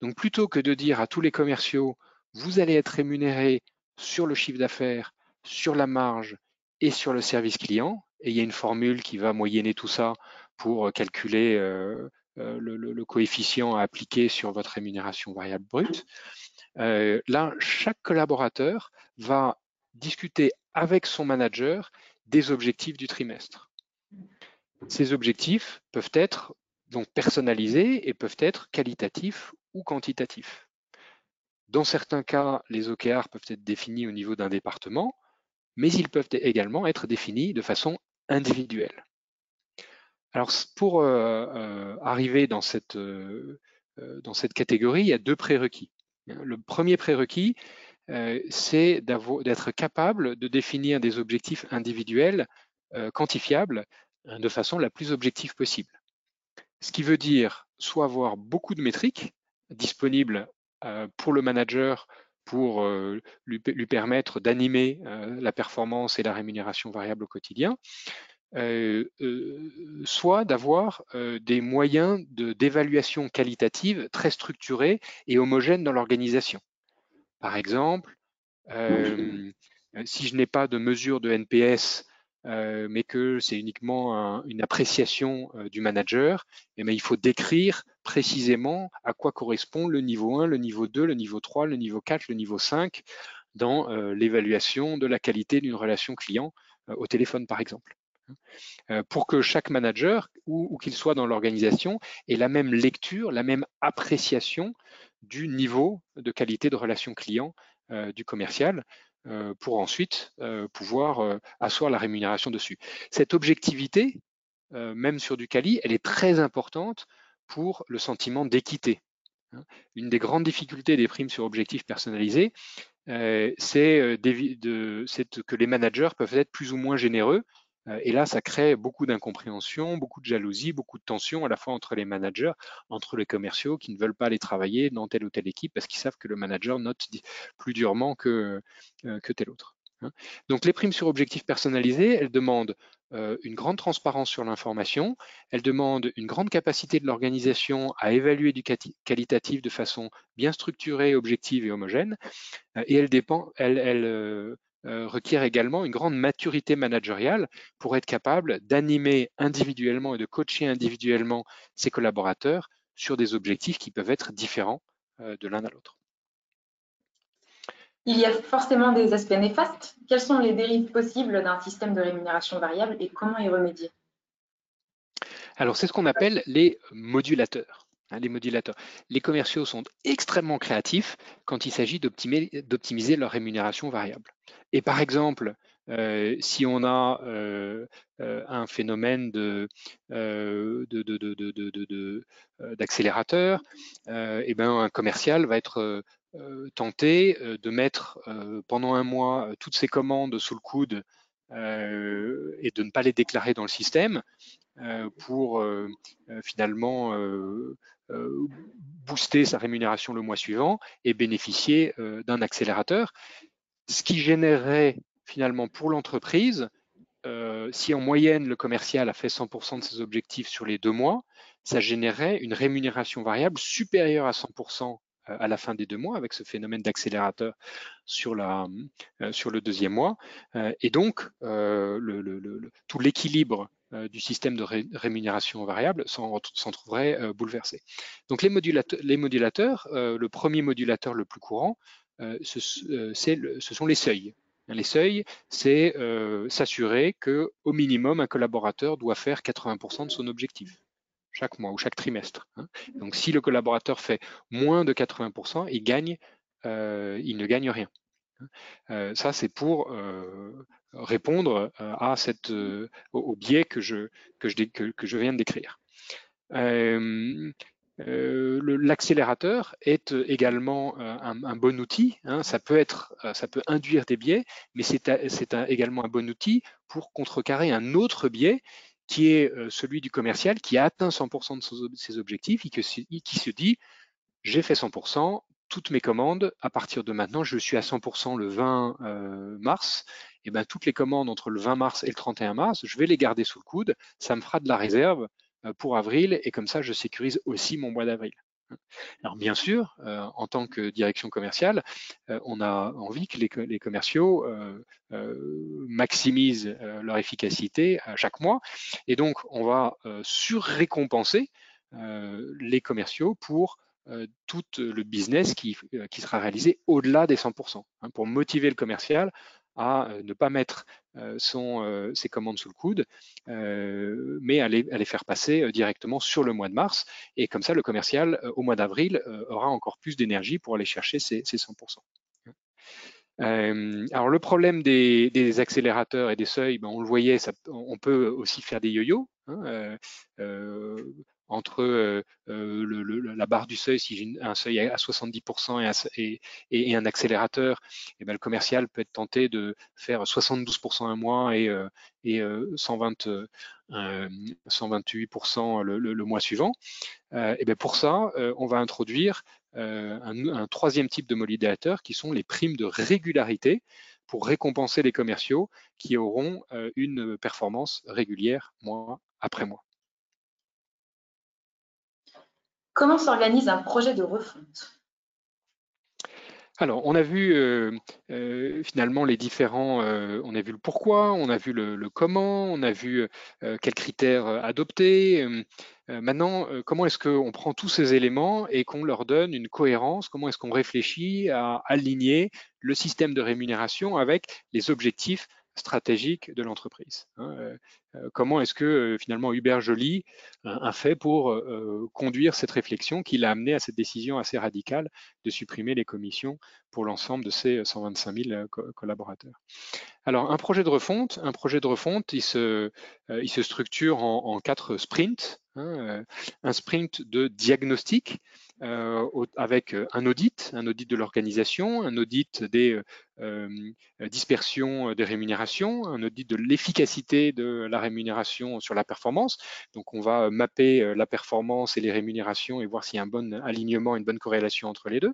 Donc plutôt que de dire à tous les commerciaux, vous allez être rémunérés sur le chiffre d'affaires, sur la marge et sur le service client. Et il y a une formule qui va moyenner tout ça pour calculer euh, euh, le, coefficient à appliquer sur votre rémunération variable brute. Euh, là, chaque collaborateur va discuter avec son manager des objectifs du trimestre. Ces objectifs peuvent être donc personnalisés et peuvent être qualitatifs ou quantitatifs. Dans certains cas, les OKR peuvent être définis au niveau d'un département mais ils peuvent également être définis de façon individuelle. Alors pour euh, euh, arriver dans cette, euh, dans cette catégorie, il y a deux prérequis. Le premier prérequis, c'est d'être capable de définir des objectifs individuels quantifiables de façon la plus objective possible. Ce qui veut dire soit avoir beaucoup de métriques disponibles pour le manager pour lui, permettre d'animer la performance et la rémunération variable au quotidien, soit d'avoir des moyens d'évaluation qualitative très structurés et homogènes dans l'organisation. Par exemple, si je n'ai pas de mesure de NPS euh, mais que c'est uniquement une appréciation euh, du manager, eh il faut décrire précisément à quoi correspond le niveau 1, le niveau 2, le niveau 3, le niveau 4, le niveau 5 dans euh, l'évaluation de la qualité d'une relation client au téléphone, par exemple. Pour que chaque manager, où qu'il soit dans l'organisation, ait la même lecture, la même appréciation du niveau de qualité de relation client du commercial, euh, pour ensuite euh, pouvoir euh, asseoir la rémunération dessus. Cette objectivité, même sur du quali, elle est très importante pour le sentiment d'équité. Hein. Une des grandes difficultés des primes sur objectifs personnalisés, c'est que les managers peuvent être plus ou moins généreux euh, et là, ça crée beaucoup d'incompréhension, beaucoup de jalousie, beaucoup de tension à la fois entre les managers, entre les commerciaux qui ne veulent pas aller travailler dans telle ou telle équipe parce qu'ils savent que le manager note plus durement que, euh, que tel autre. Hein. Donc les primes sur objectifs personnalisés, elles demandent euh, une grande transparence sur l'information, elles demandent une grande capacité de l'organisation à évaluer du qualitatif de façon bien structurée, objective et homogène, euh, et elles, dépend, euh, requièrent également une grande maturité managériale pour être capable d'animer individuellement et de coacher individuellement ses collaborateurs sur des objectifs qui peuvent être différents de l'un à l'autre. Il y a forcément des aspects néfastes. Quelles sont les dérives possibles d'un système de rémunération variable et comment y remédier? Alors, c'est ce qu'on appelle les modulateurs. Hein, les modulateurs. Les commerciaux sont extrêmement créatifs quand il s'agit d'optimiser leur rémunération variable. Et par exemple, euh, si on a euh, euh, un phénomène d'accélérateur, ben, un commercial va être tenté de mettre pendant un mois toutes ses commandes sous le coude et de ne pas les déclarer dans le système pour finalement booster sa rémunération le mois suivant et bénéficier d'un accélérateur, ce qui générerait finalement pour l'entreprise, euh, si en moyenne le commercial a fait 100% de ses objectifs sur les deux mois, ça générait une rémunération variable supérieure à 100% euh, à la fin des deux mois avec ce phénomène d'accélérateur sur, euh, le deuxième mois. et donc, tout l'équilibre du système de rémunération variable s'en trouverait bouleversé. Donc les modulateurs, modulateurs le premier modulateur le plus courant, ce, sont les seuils. Les seuils, c'est euh, s'assurer que au minimum un collaborateur doit faire 80% de son objectif chaque mois ou chaque trimestre. Hein. Donc si le collaborateur fait moins de 80%, il euh, ne gagne rien. Hein. Euh, ça, c'est pour répondre à cette, au, biais que je, que je, que je viens de décrire. Euh, l'accélérateur est euh, également euh, un, bon outil. Hein. ça peut être, ça peut induire des biais, mais c'est également un bon outil pour contrecarrer un autre biais qui est celui du commercial qui a atteint 100% de ses objectifs et qui se dit j'ai fait 100%, toutes mes commandes, à partir de maintenant, je suis à 100% le 20 mars, et ben toutes les commandes entre le 20 mars et le 31 mars, je vais les garder sous le coude, ça me fera de la réserve euh, pour avril et comme ça, je sécurise aussi mon mois d'avril. Alors bien sûr, euh, en tant que direction commerciale, euh, on a envie que les, commerciaux maximisent leur efficacité à chaque mois et donc on va surrécompenser les commerciaux pour tout le business qui, qui sera réalisé au-delà des 100%, hein, pour motiver le commercial à ne pas mettre son, ses commandes sous le coude, mais à les, faire passer directement sur le mois de mars. Et comme ça, le commercial, au mois d'avril, aura encore plus d'énergie pour aller chercher ses, 100%. alors le problème des, accélérateurs et des seuils, ben, on le voyait, on peut aussi faire des yo-yo. Hein, entre euh, euh, la barre du seuil, si j'ai un seuil à 70% et un, accélérateur, et eh ben, le commercial peut être tenté de faire 72% un mois et, 120, euh, 128% le, mois suivant. et bien pour ça, on va introduire un, un, troisième type de modulateur qui sont les primes de régularité pour récompenser les commerciaux qui auront une performance régulière mois après mois. Comment s'organise un projet de refonte? Alors, on a vu euh, euh, finalement les différents, euh, on a vu le pourquoi, on a vu le, comment, on a vu quels critères adopter. maintenant, comment est-ce qu'on prend tous ces éléments et qu'on leur donne une cohérence? Comment est-ce qu'on réfléchit à aligner le système de rémunération avec les objectifs stratégiques de l'entreprise hein, euh, comment est-ce que euh, finalement Hubert Joly a fait pour euh, conduire cette réflexion qui l'a amené à cette décision assez radicale de supprimer les commissions pour l'ensemble de ces 125 000 collaborateurs. Alors un projet de refonte, un projet de refonte, il se, il se structure en, quatre sprints. Hein, un sprint de diagnostic euh, avec euh, un audit, un audit de l'organisation, un audit des euh, dispersions des rémunérations, un audit de l'efficacité de la rémunération sur la performance. Donc on va mapper la performance et les rémunérations et voir s'il y a un bon alignement, une bonne corrélation entre les deux.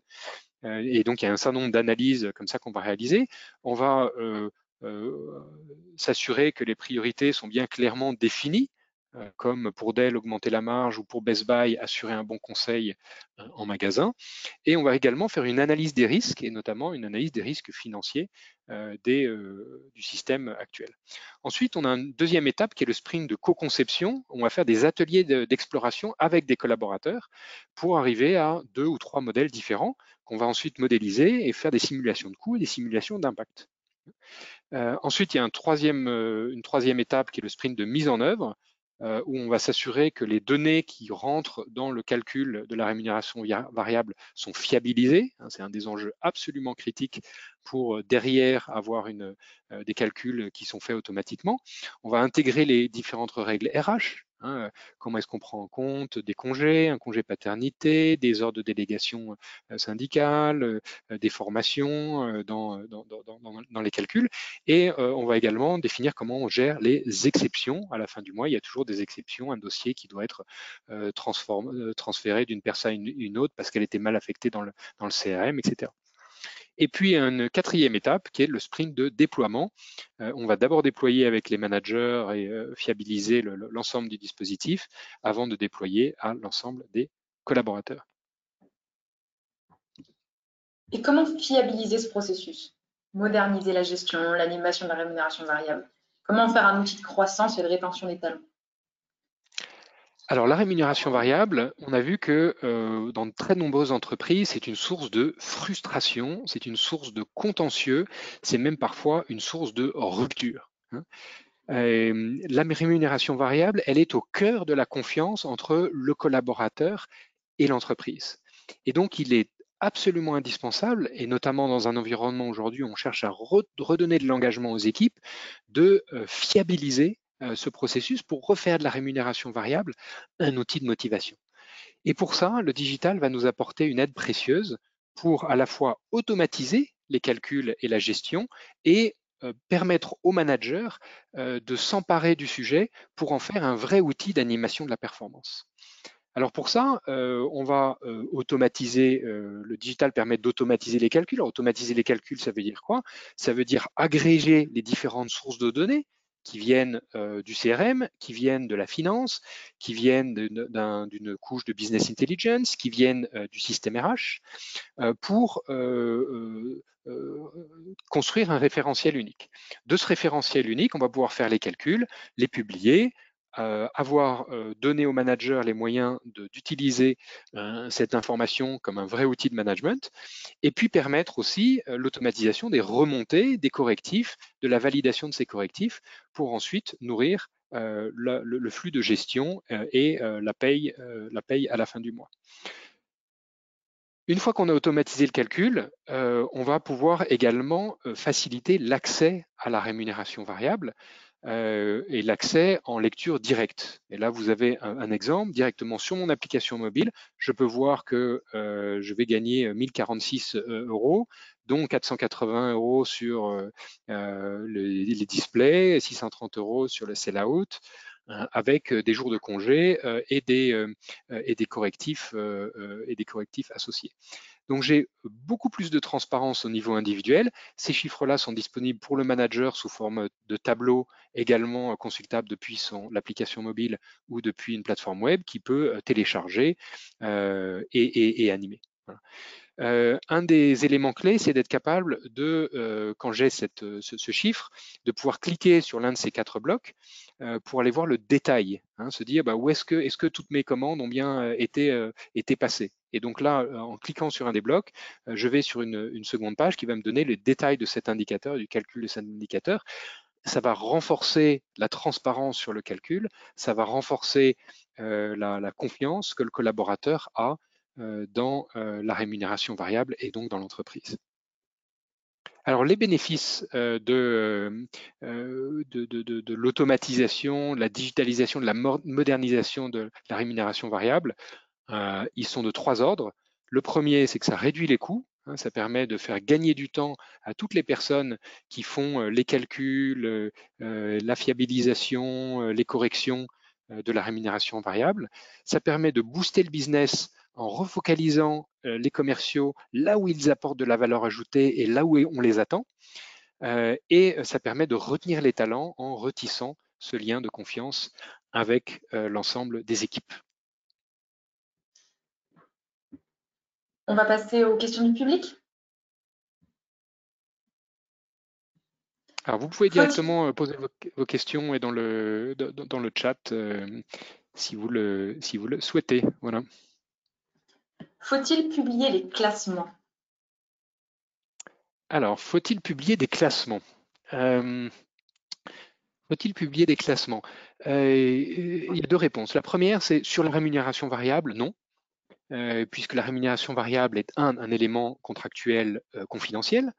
et donc il y a un certain nombre d'analyses comme ça qu'on va réaliser. On va s'assurer que les priorités sont bien clairement définies comme pour Dell, augmenter la marge ou pour Best Buy, assurer un bon conseil euh, en magasin. Et on va également faire une analyse des risques et notamment une analyse des risques financiers euh, du système actuel. Ensuite, on a une deuxième étape qui est le sprint de co-conception. On va faire des ateliers d'exploration avec des collaborateurs pour arriver à deux ou trois modèles différents qu'on va ensuite modéliser et faire des simulations de coûts et des simulations d'impact. ensuite, il y a une troisième étape qui est le sprint de mise en œuvre, euh, où on va s'assurer que les données qui rentrent dans le calcul de la rémunération variable sont fiabilisées. Hein, c'est un des enjeux absolument critiques pour euh, derrière avoir euh, des calculs qui sont faits automatiquement. On va intégrer les différentes règles RH, Hein, euh, comment est-ce qu'on prend en compte des congés, un congé paternité, des ordres de délégation euh, syndicale, euh, des formations dans, les calculs. Et on va également définir comment on gère les exceptions. À la fin du mois, il y a toujours des exceptions, un dossier qui doit être transféré d'une personne à une, autre parce qu'elle était mal affectée dans le CRM, etc. Et puis une quatrième étape qui est le sprint de déploiement. Euh, on va d'abord déployer avec les managers et euh, fiabiliser l'ensemble du dispositif avant de déployer à l'ensemble des collaborateurs. Et comment fiabiliser ce processus? Moderniser la gestion, l'animation de la rémunération variable? Comment faire un outil de croissance et de rétention des talents? Alors la rémunération variable, on a vu que euh, dans de très nombreuses entreprises, c'est une source de frustration, c'est une source de contentieux, c'est même parfois une source de rupture. Hein. Euh, la rémunération variable, elle est au cœur de la confiance entre le collaborateur et l'entreprise. Et donc, il est absolument indispensable, et notamment dans un environnement aujourd'hui où on cherche à redonner de l'engagement aux équipes, de euh, fiabiliser ce processus pour refaire de la rémunération variable un outil de motivation. Et pour ça, le digital va nous apporter une aide précieuse pour à la fois automatiser les calculs et la gestion et euh, permettre aux managers euh, de s'emparer du sujet pour en faire un vrai outil d'animation de la performance. Alors pour ça, on va automatiser, le digital permet d'automatiser les calculs. automatiser les calculs, ça veut dire quoi? Ça veut dire agréger les différentes sources de données, qui viennent euh, du CRM, qui viennent de la finance, qui viennent d'une couche de business intelligence, qui viennent euh, du système RH, euh, pour construire un référentiel unique. De ce référentiel unique, on va pouvoir faire les calculs, les publier, euh, avoir euh, donné aux managers les moyens d'utiliser euh, cette information comme un vrai outil de management, et puis permettre aussi l'automatisation des remontées, des correctifs, de la validation de ces correctifs, pour ensuite nourrir le, flux de gestion et la paye à la fin du mois. Une fois qu'on a automatisé le calcul, on va pouvoir également faciliter l'accès à la rémunération variable. Euh, et l'accès en lecture directe. Et là, vous avez un, exemple directement sur mon application mobile. Je peux voir que euh, je vais gagner 1046 euh, euros, dont 480 euros sur les, les, displays, 630 euros sur le sell-out, avec des jours de congé et des, et des correctifs associés. Donc j'ai beaucoup plus de transparence au niveau individuel. Ces chiffres-là sont disponibles pour le manager sous forme de tableau, également consultable depuis l'application mobile ou depuis une plateforme web qui peut euh, télécharger euh, et, animer. Euh, un des éléments clés, c'est d'être capable de, quand j'ai ce, chiffre, de pouvoir cliquer sur l'un de ces quatre blocs pour aller voir le détail, hein, se dire bah, où est-ce que, toutes mes commandes ont bien été, été passées? Et donc là, euh, en cliquant sur un des blocs, euh, je vais sur une, seconde page qui va me donner le détail de cet indicateur, du calcul de cet indicateur. Ça va renforcer la transparence sur le calcul, ça va renforcer euh, la, confiance que le collaborateur a dans la rémunération variable et donc dans l'entreprise. Alors les bénéfices de, de, de l'automatisation, de la digitalisation, de la modernisation de la rémunération variable, euh, ils sont de trois ordres. Le premier, c'est que ça réduit les coûts. Hein, ça permet de faire gagner du temps à toutes les personnes qui font euh, les calculs, euh, la fiabilisation, les corrections de la rémunération variable. Ça permet de booster le business en refocalisant les commerciaux là où ils apportent de la valeur ajoutée et là où on les attend. et ça permet de retenir les talents en retissant ce lien de confiance avec l'ensemble des équipes. On va passer aux questions du public. Alors, vous pouvez directement euh, poser vos, questions et dans le, dans, le chat euh, si, vous le, si vous le souhaitez. Voilà. Faut-il publier les classements? Alors, faut-il publier des classements? Euh, Faut-il publier des classements? Il y a deux réponses. La première, c'est sur la rémunération variable, non. Euh, puisque la rémunération variable est un, élément contractuel euh, confidentiel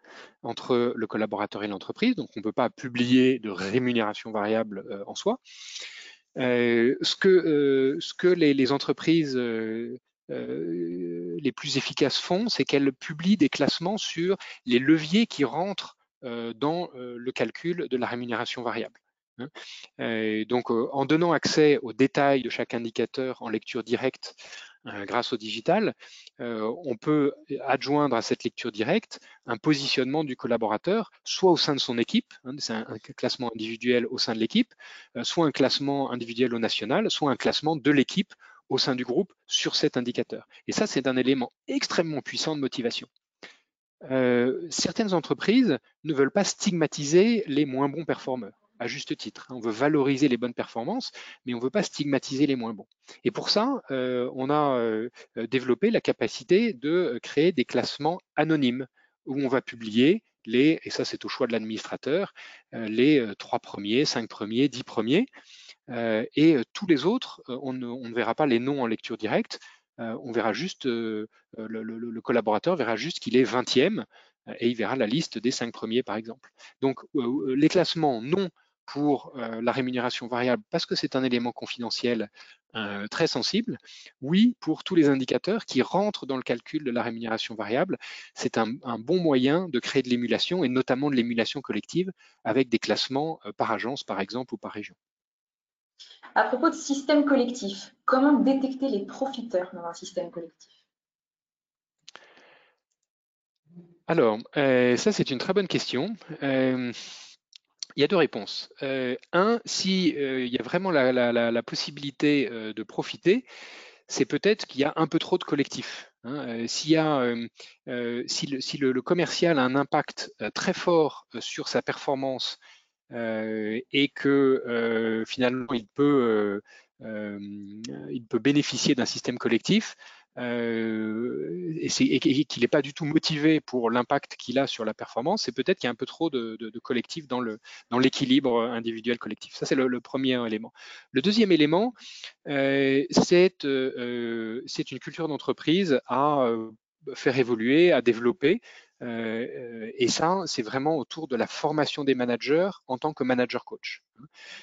entre le collaborateur et l'entreprise, donc on ne peut pas publier de rémunération variable euh, en soi. ce que, les entreprises les plus efficaces font, c'est qu'elles publient des classements sur les leviers qui rentrent dans le calcul de la rémunération variable. Hein. donc, en donnant accès aux détails de chaque indicateur en lecture directe euh, grâce au digital, euh, on peut adjoindre à cette lecture directe un positionnement du collaborateur, soit au sein de son équipe, hein, c'est un, classement individuel au sein de l'équipe, euh, soit un classement individuel au national, soit un classement de l'équipe au sein du groupe sur cet indicateur. Et ça, c'est un élément extrêmement puissant de motivation. certaines entreprises ne veulent pas stigmatiser les moins bons performeurs à juste titre. Hein. On veut valoriser les bonnes performances, mais on ne veut pas stigmatiser les moins bons. Et pour ça, euh, on a euh, développé la capacité de créer des classements anonymes où on va publier les, et ça c'est au choix de l'administrateur, euh, les trois premiers, cinq premiers, dix premiers. Et tous les autres, on ne, verra pas les noms en lecture directe, on verra juste, le, collaborateur verra juste qu'il est 20e et il verra la liste des cinq premiers par exemple. Donc les classements non pour euh, la rémunération variable parce que c'est un élément confidentiel euh, très sensible. Oui, pour tous les indicateurs qui rentrent dans le calcul de la rémunération variable, c'est un, bon moyen de créer de l'émulation et notamment de l'émulation collective avec des classements euh, par agence, par exemple, ou par région. À propos de système collectif, comment détecter les profiteurs dans un système collectif? Alors, ça c'est une très bonne question. Il y a deux réponses. Euh, un, s'il euh, y a vraiment la, possibilité euh, de profiter, c'est peut-être qu'il y a un peu trop de collectifs. Hein. S'il si, le, commercial a un impact très fort sur sa performance et que finalement il peut, il peut bénéficier d'un système collectif, euh, et, qu'il n'est pas du tout motivé pour l'impact qu'il a sur la performance, c'est peut-être qu'il y a un peu trop de, de, collectif dans l'équilibre individuel collectif. Ça, c'est le, premier élément. Le deuxième élément, euh, euh, c'est une culture d'entreprise à faire évoluer, à développer. Et ça, c'est vraiment autour de la formation des managers en tant que manager coach.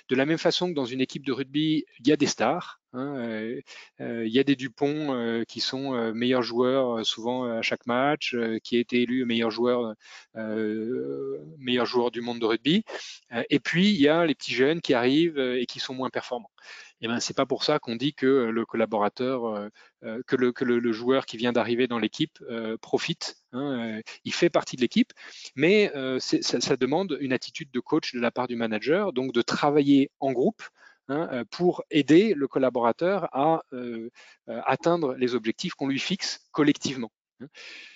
De la même façon que dans une équipe de rugby, il y a des stars, Hein, euh, euh, il y a des Dupont euh, qui sont meilleurs joueurs souvent à chaque match, qui a été élu meilleur joueur, meilleur joueur du monde de rugby. et puis il y a les petits jeunes qui arrivent et qui sont moins performants. Et eh ben c'est pas pour ça qu'on dit que le collaborateur, que, le, que le, joueur qui vient d'arriver dans l'équipe profite. Hein, il fait partie de l'équipe, mais ça, demande une attitude de coach de la part du manager, donc de travailler en groupe Hein, euh, pour aider le collaborateur à euh, euh, atteindre les objectifs qu'on lui fixe collectivement. Hein.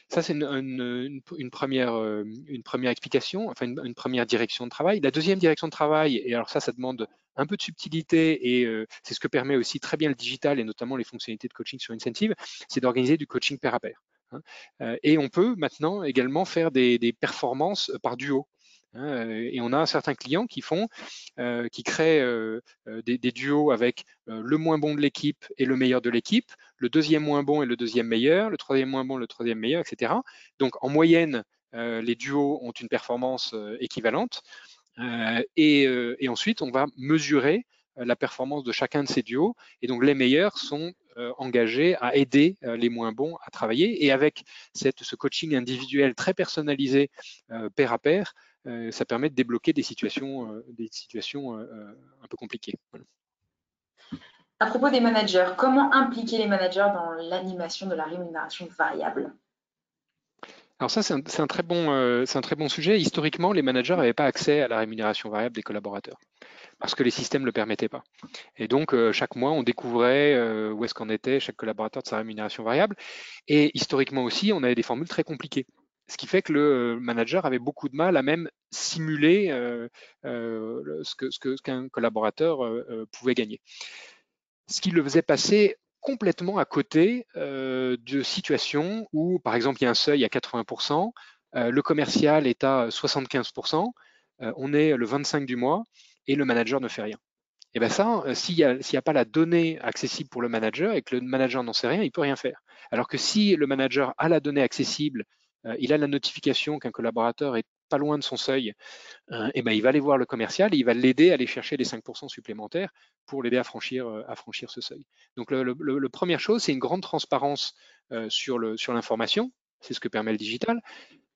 Ça, c'est une, première, une première explication, enfin une, première direction de travail. La deuxième direction de travail, et alors ça, ça demande un peu de subtilité et c'est ce que permet aussi très bien le digital et notamment les fonctionnalités de coaching sur Incentive, c'est d'organiser du coaching pair à pair. Hein. et on peut maintenant également faire des performances par duo. Hein, et on a certains clients qui font, euh, qui créent euh, euh, des, duos avec le moins bon de l'équipe et le meilleur de l'équipe, le deuxième moins bon et le deuxième meilleur, le troisième moins bon, le troisième meilleur, etc. Donc en moyenne, les duos ont une performance équivalente. Et, ensuite, on va mesurer la performance de chacun de ces duos. Et donc les meilleurs sont engagés à aider les moins bons à travailler. Et avec cette, ce coaching individuel très personnalisé pair à pair, euh, ça permet de débloquer des situations, euh, des situations euh, un peu compliquées. À propos des managers, comment impliquer les managers dans l'animation de la rémunération variable? Alors ça, c'est un, très bon, euh, un très bon sujet. Historiquement, les managers n'avaient pas accès à la rémunération variable des collaborateurs parce que les systèmes ne le permettaient pas. Et donc, euh, chaque mois, on découvrait euh, où est-ce qu'en était chaque collaborateur de sa rémunération variable. Et historiquement aussi, on avait des formules très compliquées. Ce qui fait que le manager avait beaucoup de mal à même simuler ce qu'un ce que, collaborateur pouvait gagner. Ce qui le faisait passer complètement à côté euh, de situations où, par exemple, il y a un seuil à 80%, euh, le commercial est à 75%, euh, on est le 25 du mois et le manager ne fait rien. Et bien ça, s'il n'y a, pas la donnée accessible pour le manager et que le manager n'en sait rien, il peut rien faire. Alors que si le manager a la donnée accessible, il a la notification qu'un collaborateur est pas loin de son seuil, et ben il va aller voir le commercial et il va l'aider à aller chercher les 5% supplémentaires pour l'aider à franchir, franchir ce seuil. Donc le, première chose, c'est une grande transparence sur l'information, c'est ce que permet le digital.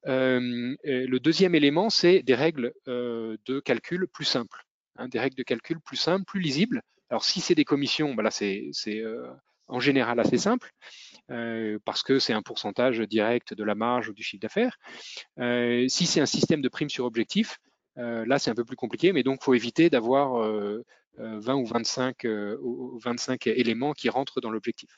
le deuxième élément, c'est des règles de calcul plus simples, hein, des règles de calcul plus simples, plus lisibles. Alors si c'est des commissions, ben là c'est en général assez simple. Euh, parce que c'est un pourcentage direct de la marge ou du chiffre d'affaires. Euh, si c'est un système de prime sur objectif, euh, là c'est un peu plus compliqué, mais donc il faut éviter d'avoir 20 ou 25, 25 éléments qui rentrent dans l'objectif.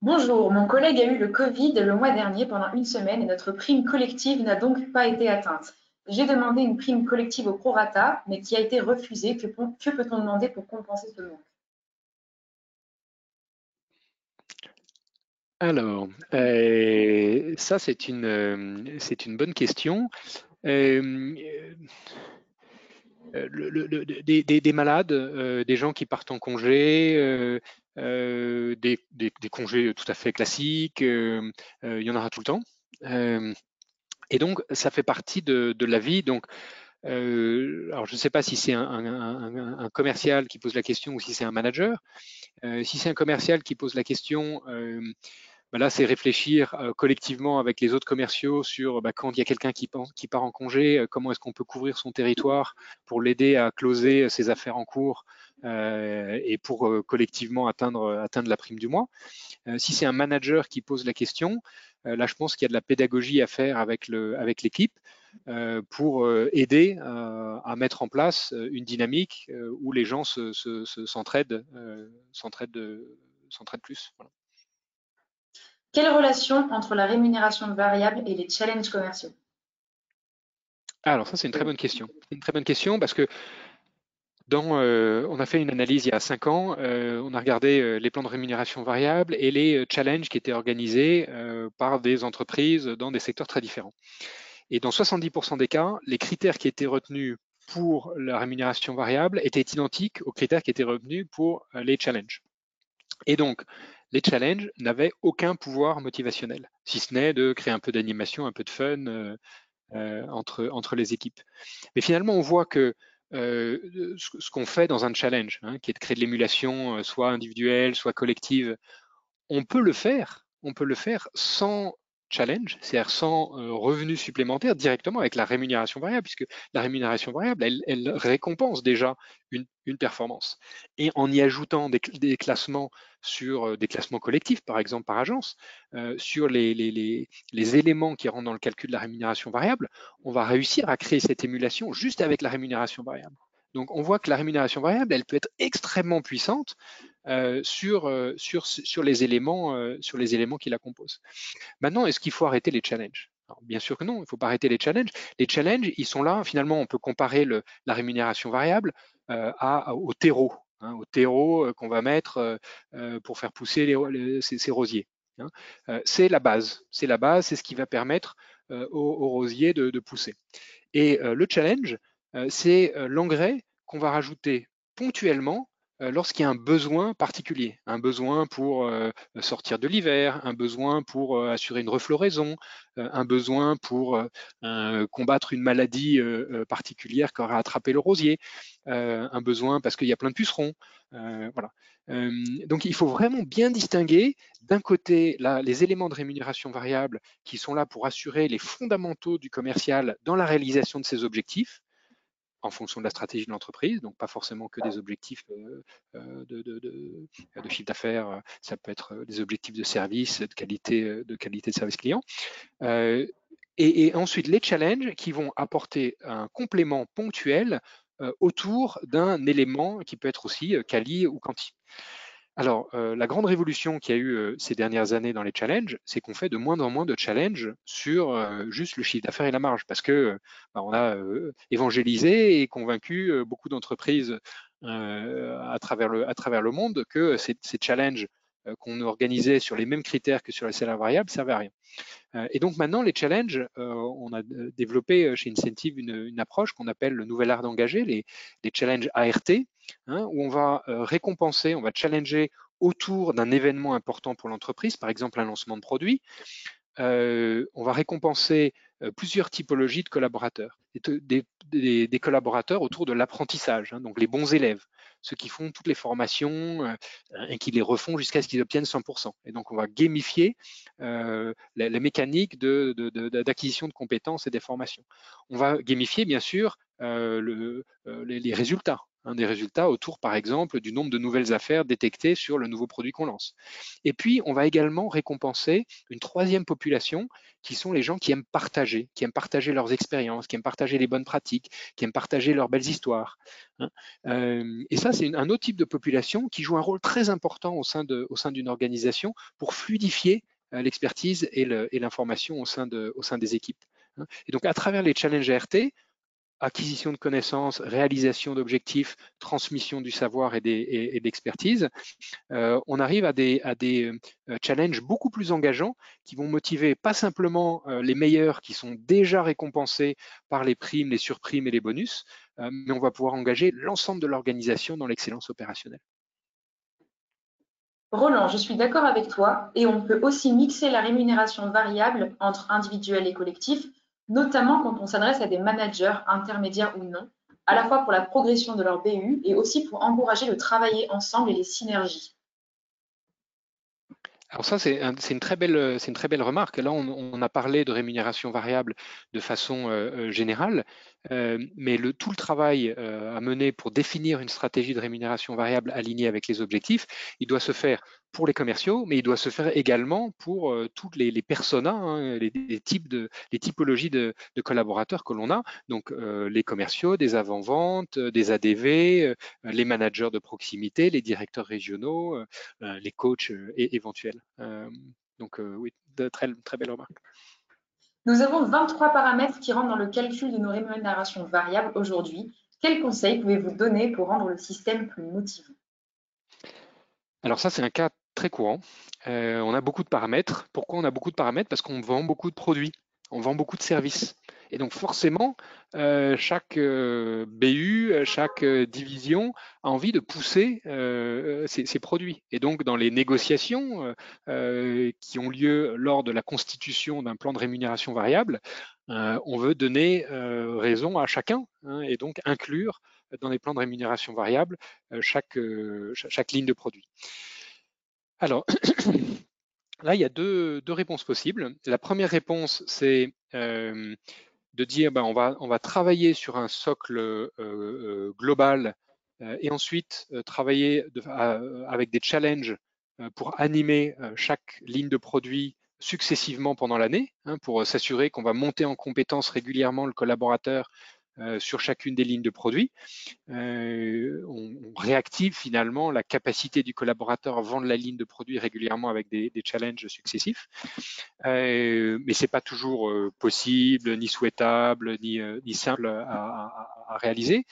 Bonjour, mon collègue a eu le Covid le mois dernier pendant une semaine et notre prime collective n'a donc pas été atteinte. J'ai demandé une prime collective au prorata, mais qui a été refusée. Que, que peut-on demander pour compenser ce manque? Alors, euh, ça c'est une, euh, une bonne question. Euh, des, malades, des gens qui partent en congé, des, congés tout à fait classiques, il y en aura tout le temps. et donc, ça fait partie de, la vie. Donc, alors, je ne sais pas si c'est un, commercial qui pose la question ou si c'est un manager. si c'est un commercial qui pose la question, bah là, c'est réfléchir euh, collectivement avec les autres commerciaux sur bah, quand il y a quelqu'un qui, part en congé, euh, comment est-ce qu'on peut couvrir son territoire pour l'aider à closer euh, ses affaires en cours et pour collectivement atteindre, la prime du mois. si c'est un manager qui pose la question, là, je pense qu'il y a de la pédagogie à faire avec l'équipe. Pour aider à mettre en place une dynamique où les gens s'entraident se, plus. Quelle relation entre la rémunération variable et les challenges commerciaux? Alors ça, c'est une très bonne question. Une très bonne question parce que dans, euh, on a fait une analyse il y a cinq ans, euh, on a regardé euh, les plans de rémunération variable et les challenges qui étaient organisés par des entreprises dans des secteurs très différents. Et dans 70% des cas, les critères qui étaient retenus pour la rémunération variable étaient identiques aux critères qui étaient retenus pour les challenges. Et donc, les challenges n'avaient aucun pouvoir motivationnel, si ce n'est de créer un peu d'animation, un peu de fun euh, euh, entre, entre les équipes. Mais finalement, on voit que euh, ce, qu'on fait dans un challenge, hein, qui est de créer de l'émulation, soit individuelle, soit collective, on peut le faire, on peut le faire sans challenge, c'est-à-dire sans revenus supplémentaires directement avec la rémunération variable, puisque la rémunération variable, elle, récompense déjà une, performance. Et en y ajoutant des, classements sur euh, des classements collectifs, par exemple par agence, euh, sur les, éléments qui rentrent dans le calcul de la rémunération variable, on va réussir à créer cette émulation juste avec la rémunération variable. Donc on voit que la rémunération variable, elle peut être extrêmement puissante euh, sur, les éléments, qui la composent. Maintenant, est-ce qu'il faut arrêter les challenges? Bien sûr que non, il ne faut pas arrêter les challenges. Les challenges, ils sont là. Finalement, on peut comparer la rémunération variable au terreau, hein, au terreau qu'on va mettre pour faire pousser ces, rosiers. Hein. c'est la base, c'est la base, c'est ce qui va permettre aux, rosiers de, pousser. Et le challenge, c'est l'engrais qu'on va rajouter ponctuellement euh, lorsqu'il y a un besoin particulier, un besoin pour euh, sortir de l'hiver, un besoin pour euh, assurer une refloraison, un besoin pour combattre une maladie particulière qui aura attrapé le rosier, un besoin parce qu'il y a plein de pucerons. donc il faut vraiment bien distinguer d'un côté les éléments de rémunération variable qui sont là pour assurer les fondamentaux du commercial dans la réalisation de ses objectifs, en fonction de la stratégie de l'entreprise, donc pas forcément que des objectifs de, chiffre d'affaires, ça peut être des objectifs de service, de qualité de, qualité de service client. Et, ensuite, les challenges qui vont apporter un complément ponctuel autour d'un élément qui peut être aussi quali ou quanti. Alors, la grande révolution qu'il y a eu ces dernières années dans les challenges, c'est qu'on fait de moins en moins de challenges sur juste le chiffre d'affaires et la marge, parce que bah, on a évangélisé et convaincu beaucoup d'entreprises à, travers le, monde que ces challenges qu'on organisait sur les mêmes critères que sur les salaires variables servaient à rien. Et donc maintenant, les challenges, on a développé chez Incentive une, approche qu'on appelle le nouvel art d'engager, les, les, challenges ART, hein, où on va récompenser, on va challenger autour d'un événement important pour l'entreprise, par exemple un lancement de produit. on va récompenser plusieurs typologies de collaborateurs, des, collaborateurs autour de l'apprentissage, hein, donc les bons élèves, ceux qui font toutes les formations euh, et qui les refont jusqu'à ce qu'ils obtiennent 100%. Et donc, on va gamifier euh, la, mécanique d'acquisition de, compétences et des formations. On va gamifier, bien sûr, euh, les, résultats des résultats autour, par exemple, du nombre de nouvelles affaires détectées sur le nouveau produit qu'on lance. Et puis, on va également récompenser une troisième population qui sont les gens qui aiment partager, qui aiment partager leurs expériences, qui aiment partager les bonnes pratiques, qui aiment partager leurs belles histoires. Hein. Euh, et ça, c'est un autre type de population qui joue un rôle très important au sein d'une organisation pour fluidifier euh, l'expertise et l'information au, sein au sein des équipes. Hein. Et donc, à travers les challenges RT, acquisition de connaissances, réalisation d'objectifs, transmission du savoir et d'expertise, euh, on arrive à des, euh, challenges beaucoup plus engageants qui vont motiver pas simplement euh, les meilleurs qui sont déjà récompensés par les primes, les surprimes et les bonus, mais on va pouvoir engager l'ensemble de l'organisation dans l'excellence opérationnelle. Roland, je suis d'accord avec toi et on peut aussi mixer la rémunération variable entre individuel et collectif notamment quand on s'adresse à des managers, intermédiaires ou non, à la fois pour la progression de leur BU et aussi pour encourager le travailler ensemble et les synergies. Alors ça, c'est une, très belle, une très belle remarque. Là, on, a parlé de rémunération variable de façon euh, euh, générale, euh, mais le, tout le travail à mener pour définir une stratégie de rémunération variable alignée avec les objectifs, il doit se faire pour les commerciaux, mais il doit se faire également pour euh, toutes les, les personas, hein, les, types de, les typologies de, collaborateurs que l'on a, donc euh, les commerciaux, des avant-ventes, euh, des ADV, les managers de proximité, les directeurs régionaux, les coachs éventuels. donc oui, de très, très belle remarque. Nous avons 23 paramètres qui rentrent dans le calcul de nos rémunérations variables aujourd'hui. Quels conseils pouvez-vous donner pour rendre le système plus motivant? Alors ça, c'est un cas très courant. Euh, on a beaucoup de paramètres. Pourquoi on a beaucoup de paramètres? Parce qu'on vend beaucoup de produits, on vend beaucoup de services. Et donc forcément, euh, chaque euh, BU, chaque division a envie de pousser ses, produits. Et donc dans les négociations qui ont lieu lors de la constitution d'un plan de rémunération variable, on veut donner raison à chacun hein, et donc inclure dans les plans de rémunération variable chaque, chaque ligne de produit. Alors, <coughs> là, il y a deux, réponses possibles. La première réponse, c'est euh, de dire ben, on, va, travailler sur un socle euh, euh, global et ensuite travailler avec des challenges pour animer chaque ligne de produit successivement pendant l'année, hein, pour s'assurer qu'on va monter en compétence régulièrement le collaborateur euh, sur chacune des lignes de produits. Euh, on, réactive finalement la capacité du collaborateur à vendre la ligne de produit régulièrement avec des, challenges successifs. Euh, mais c'est pas toujours possible, ni souhaitable, ni, simple à, réaliser.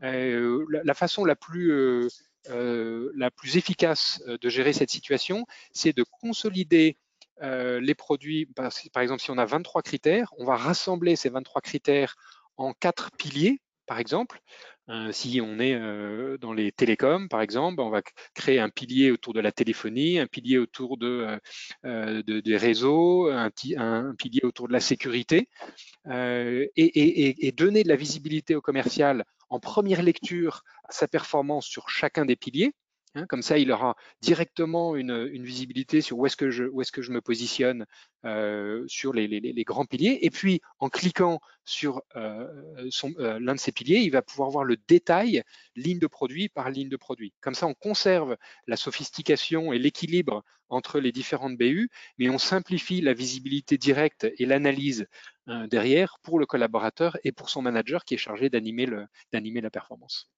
La, façon la plus, la plus efficace de gérer cette situation, c'est de consolider les produits, par, exemple, si on a 23 critères, on va rassembler ces 23 critères en quatre piliers, par exemple. Euh, si on est euh, dans les télécoms, par exemple, on va créer un pilier autour de la téléphonie, un pilier autour de, euh, des réseaux, un, pilier autour de la sécurité, et, donner de la visibilité au commercial en première lecture à sa performance sur chacun des piliers. Hein, comme ça, il aura directement une, visibilité sur où est-ce que je, me positionne euh, sur les, grands piliers. Et puis, en cliquant sur euh, euh, l'un de ces piliers, il va pouvoir voir le détail ligne de produit par ligne de produit. Comme ça, on conserve la sophistication et l'équilibre entre les différentes BU, mais on simplifie la visibilité directe et l'analyse derrière pour le collaborateur et pour son manager qui est chargé d'animer la performance.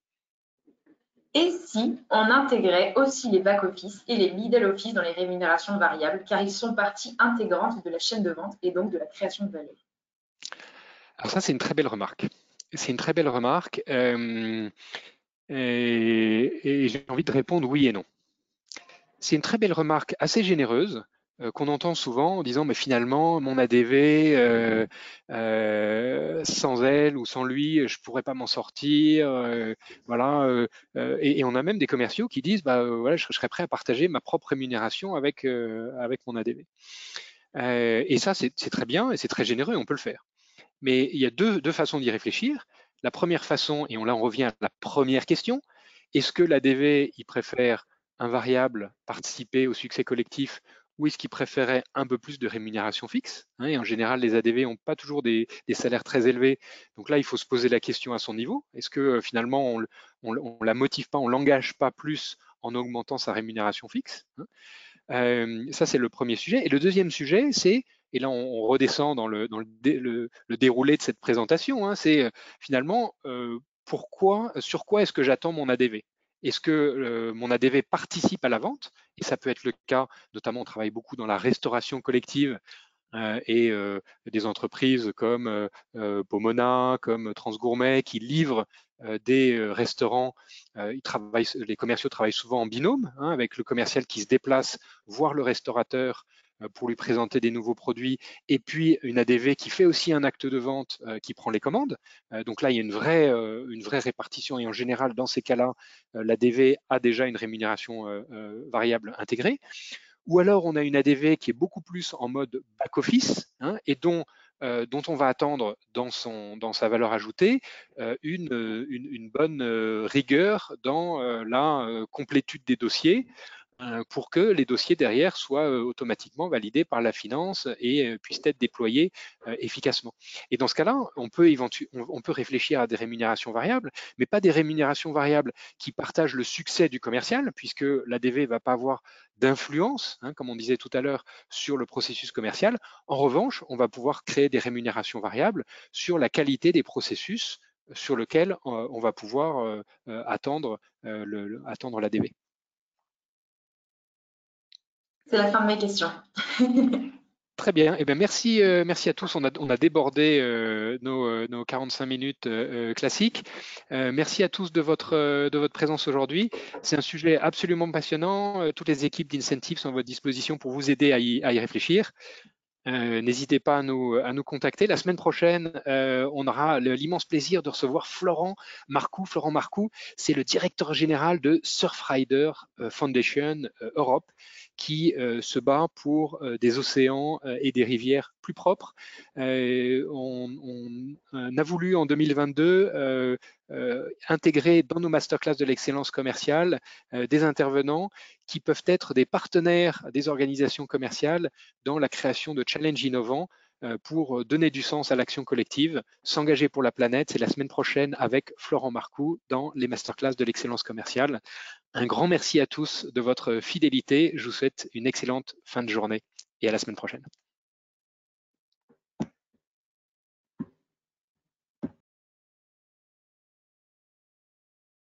Et si on intégrait aussi les back-office et les middle-office dans les rémunérations variables, car ils sont partie intégrante de la chaîne de vente et donc de la création de valeur Alors ça, c'est une très belle remarque. C'est une très belle remarque. Euh, et j'ai envie de répondre oui et non. C'est une très belle remarque assez généreuse qu'on entend souvent en disant mais finalement mon ADV euh, euh, sans elle ou sans lui je pourrais pas m'en sortir voilà et, on a même des commerciaux qui disent bah voilà je, serais prêt à partager ma propre rémunération avec avec mon ADV et ça c'est très bien et c'est très généreux on peut le faire. Mais il y a deux, deux façons d'y réfléchir. La première façon et on là on revient à la première question est-ce que l'ADV il préfère un variable participer au succès collectif ou est-ce qu'ils préféraient un peu plus de rémunération fixe hein, Et en général, les ADV n'ont pas toujours des, salaires très élevés. Donc là, il faut se poser la question à son niveau. Est-ce que euh, finalement, on ne la motive pas, on l'engage pas plus en augmentant sa rémunération fixe hein? Euh, Ça, c'est le premier sujet. Et le deuxième sujet, c'est, et là, on, redescend dans, le, déroulé de cette présentation, hein, c'est euh, finalement, pourquoi, sur quoi est-ce que j'attends mon ADV est-ce que euh, mon ADV participe à la vente? Et ça peut être le cas, notamment on travaille beaucoup dans la restauration collective euh, et euh, des entreprises comme Pomona, comme Transgourmet qui livrent des restaurants. Les commerciaux travaillent souvent en binôme hein, avec le commercial qui se déplace voir le restaurateur pour lui présenter des nouveaux produits, et puis une ADV qui fait aussi un acte de vente euh, qui prend les commandes. Euh, donc là, il y a une vraie, une vraie répartition, et en général, dans ces cas-là, l'ADV a déjà une rémunération variable intégrée. Ou alors, on a une ADV qui est beaucoup plus en mode back-office, hein, et dont dont on va attendre dans, son, dans sa valeur ajoutée une, une, bonne rigueur dans la complétude des dossiers, euh, pour que les dossiers derrière soient euh, automatiquement validés par la finance et euh, puissent être déployés efficacement. Et dans ce cas-là, on peut, on peut réfléchir à des rémunérations variables, mais pas des rémunérations variables qui partagent le succès du commercial, puisque l'ADV ne va pas avoir d'influence, hein, comme on disait tout à l'heure, sur le processus commercial. En revanche, on va pouvoir créer des rémunérations variables sur la qualité des processus sur lesquels on va pouvoir attendre l'ADV. C'est la fin de mes questions. <laughs> Très bien. Eh bien merci, euh, merci à tous. On a, débordé euh, nos, euh, nos, 45 minutes classiques. merci à tous de votre, de votre présence aujourd'hui. C'est un sujet absolument passionnant. Toutes les équipes d'Incentive sont à votre disposition pour vous aider à y réfléchir. N'hésitez pas à nous, contacter. La semaine prochaine, on aura l'immense plaisir de recevoir Florent Marcoux. Florent Marcoux, c'est le directeur général de Surfrider Foundation Europe qui euh, se bat pour euh, des océans euh, et des rivières plus propres. On, a voulu en 2022 intégrer dans nos masterclass de l'excellence commerciale des intervenants qui peuvent être des partenaires des organisations commerciales dans la création de challenges innovants pour donner du sens à l'action collective, s'engager pour la planète. C'est la semaine prochaine avec Florent Marcoux dans les masterclass de l'excellence commerciale. Un grand merci à tous de votre fidélité. Je vous souhaite une excellente fin de journée et à la semaine prochaine.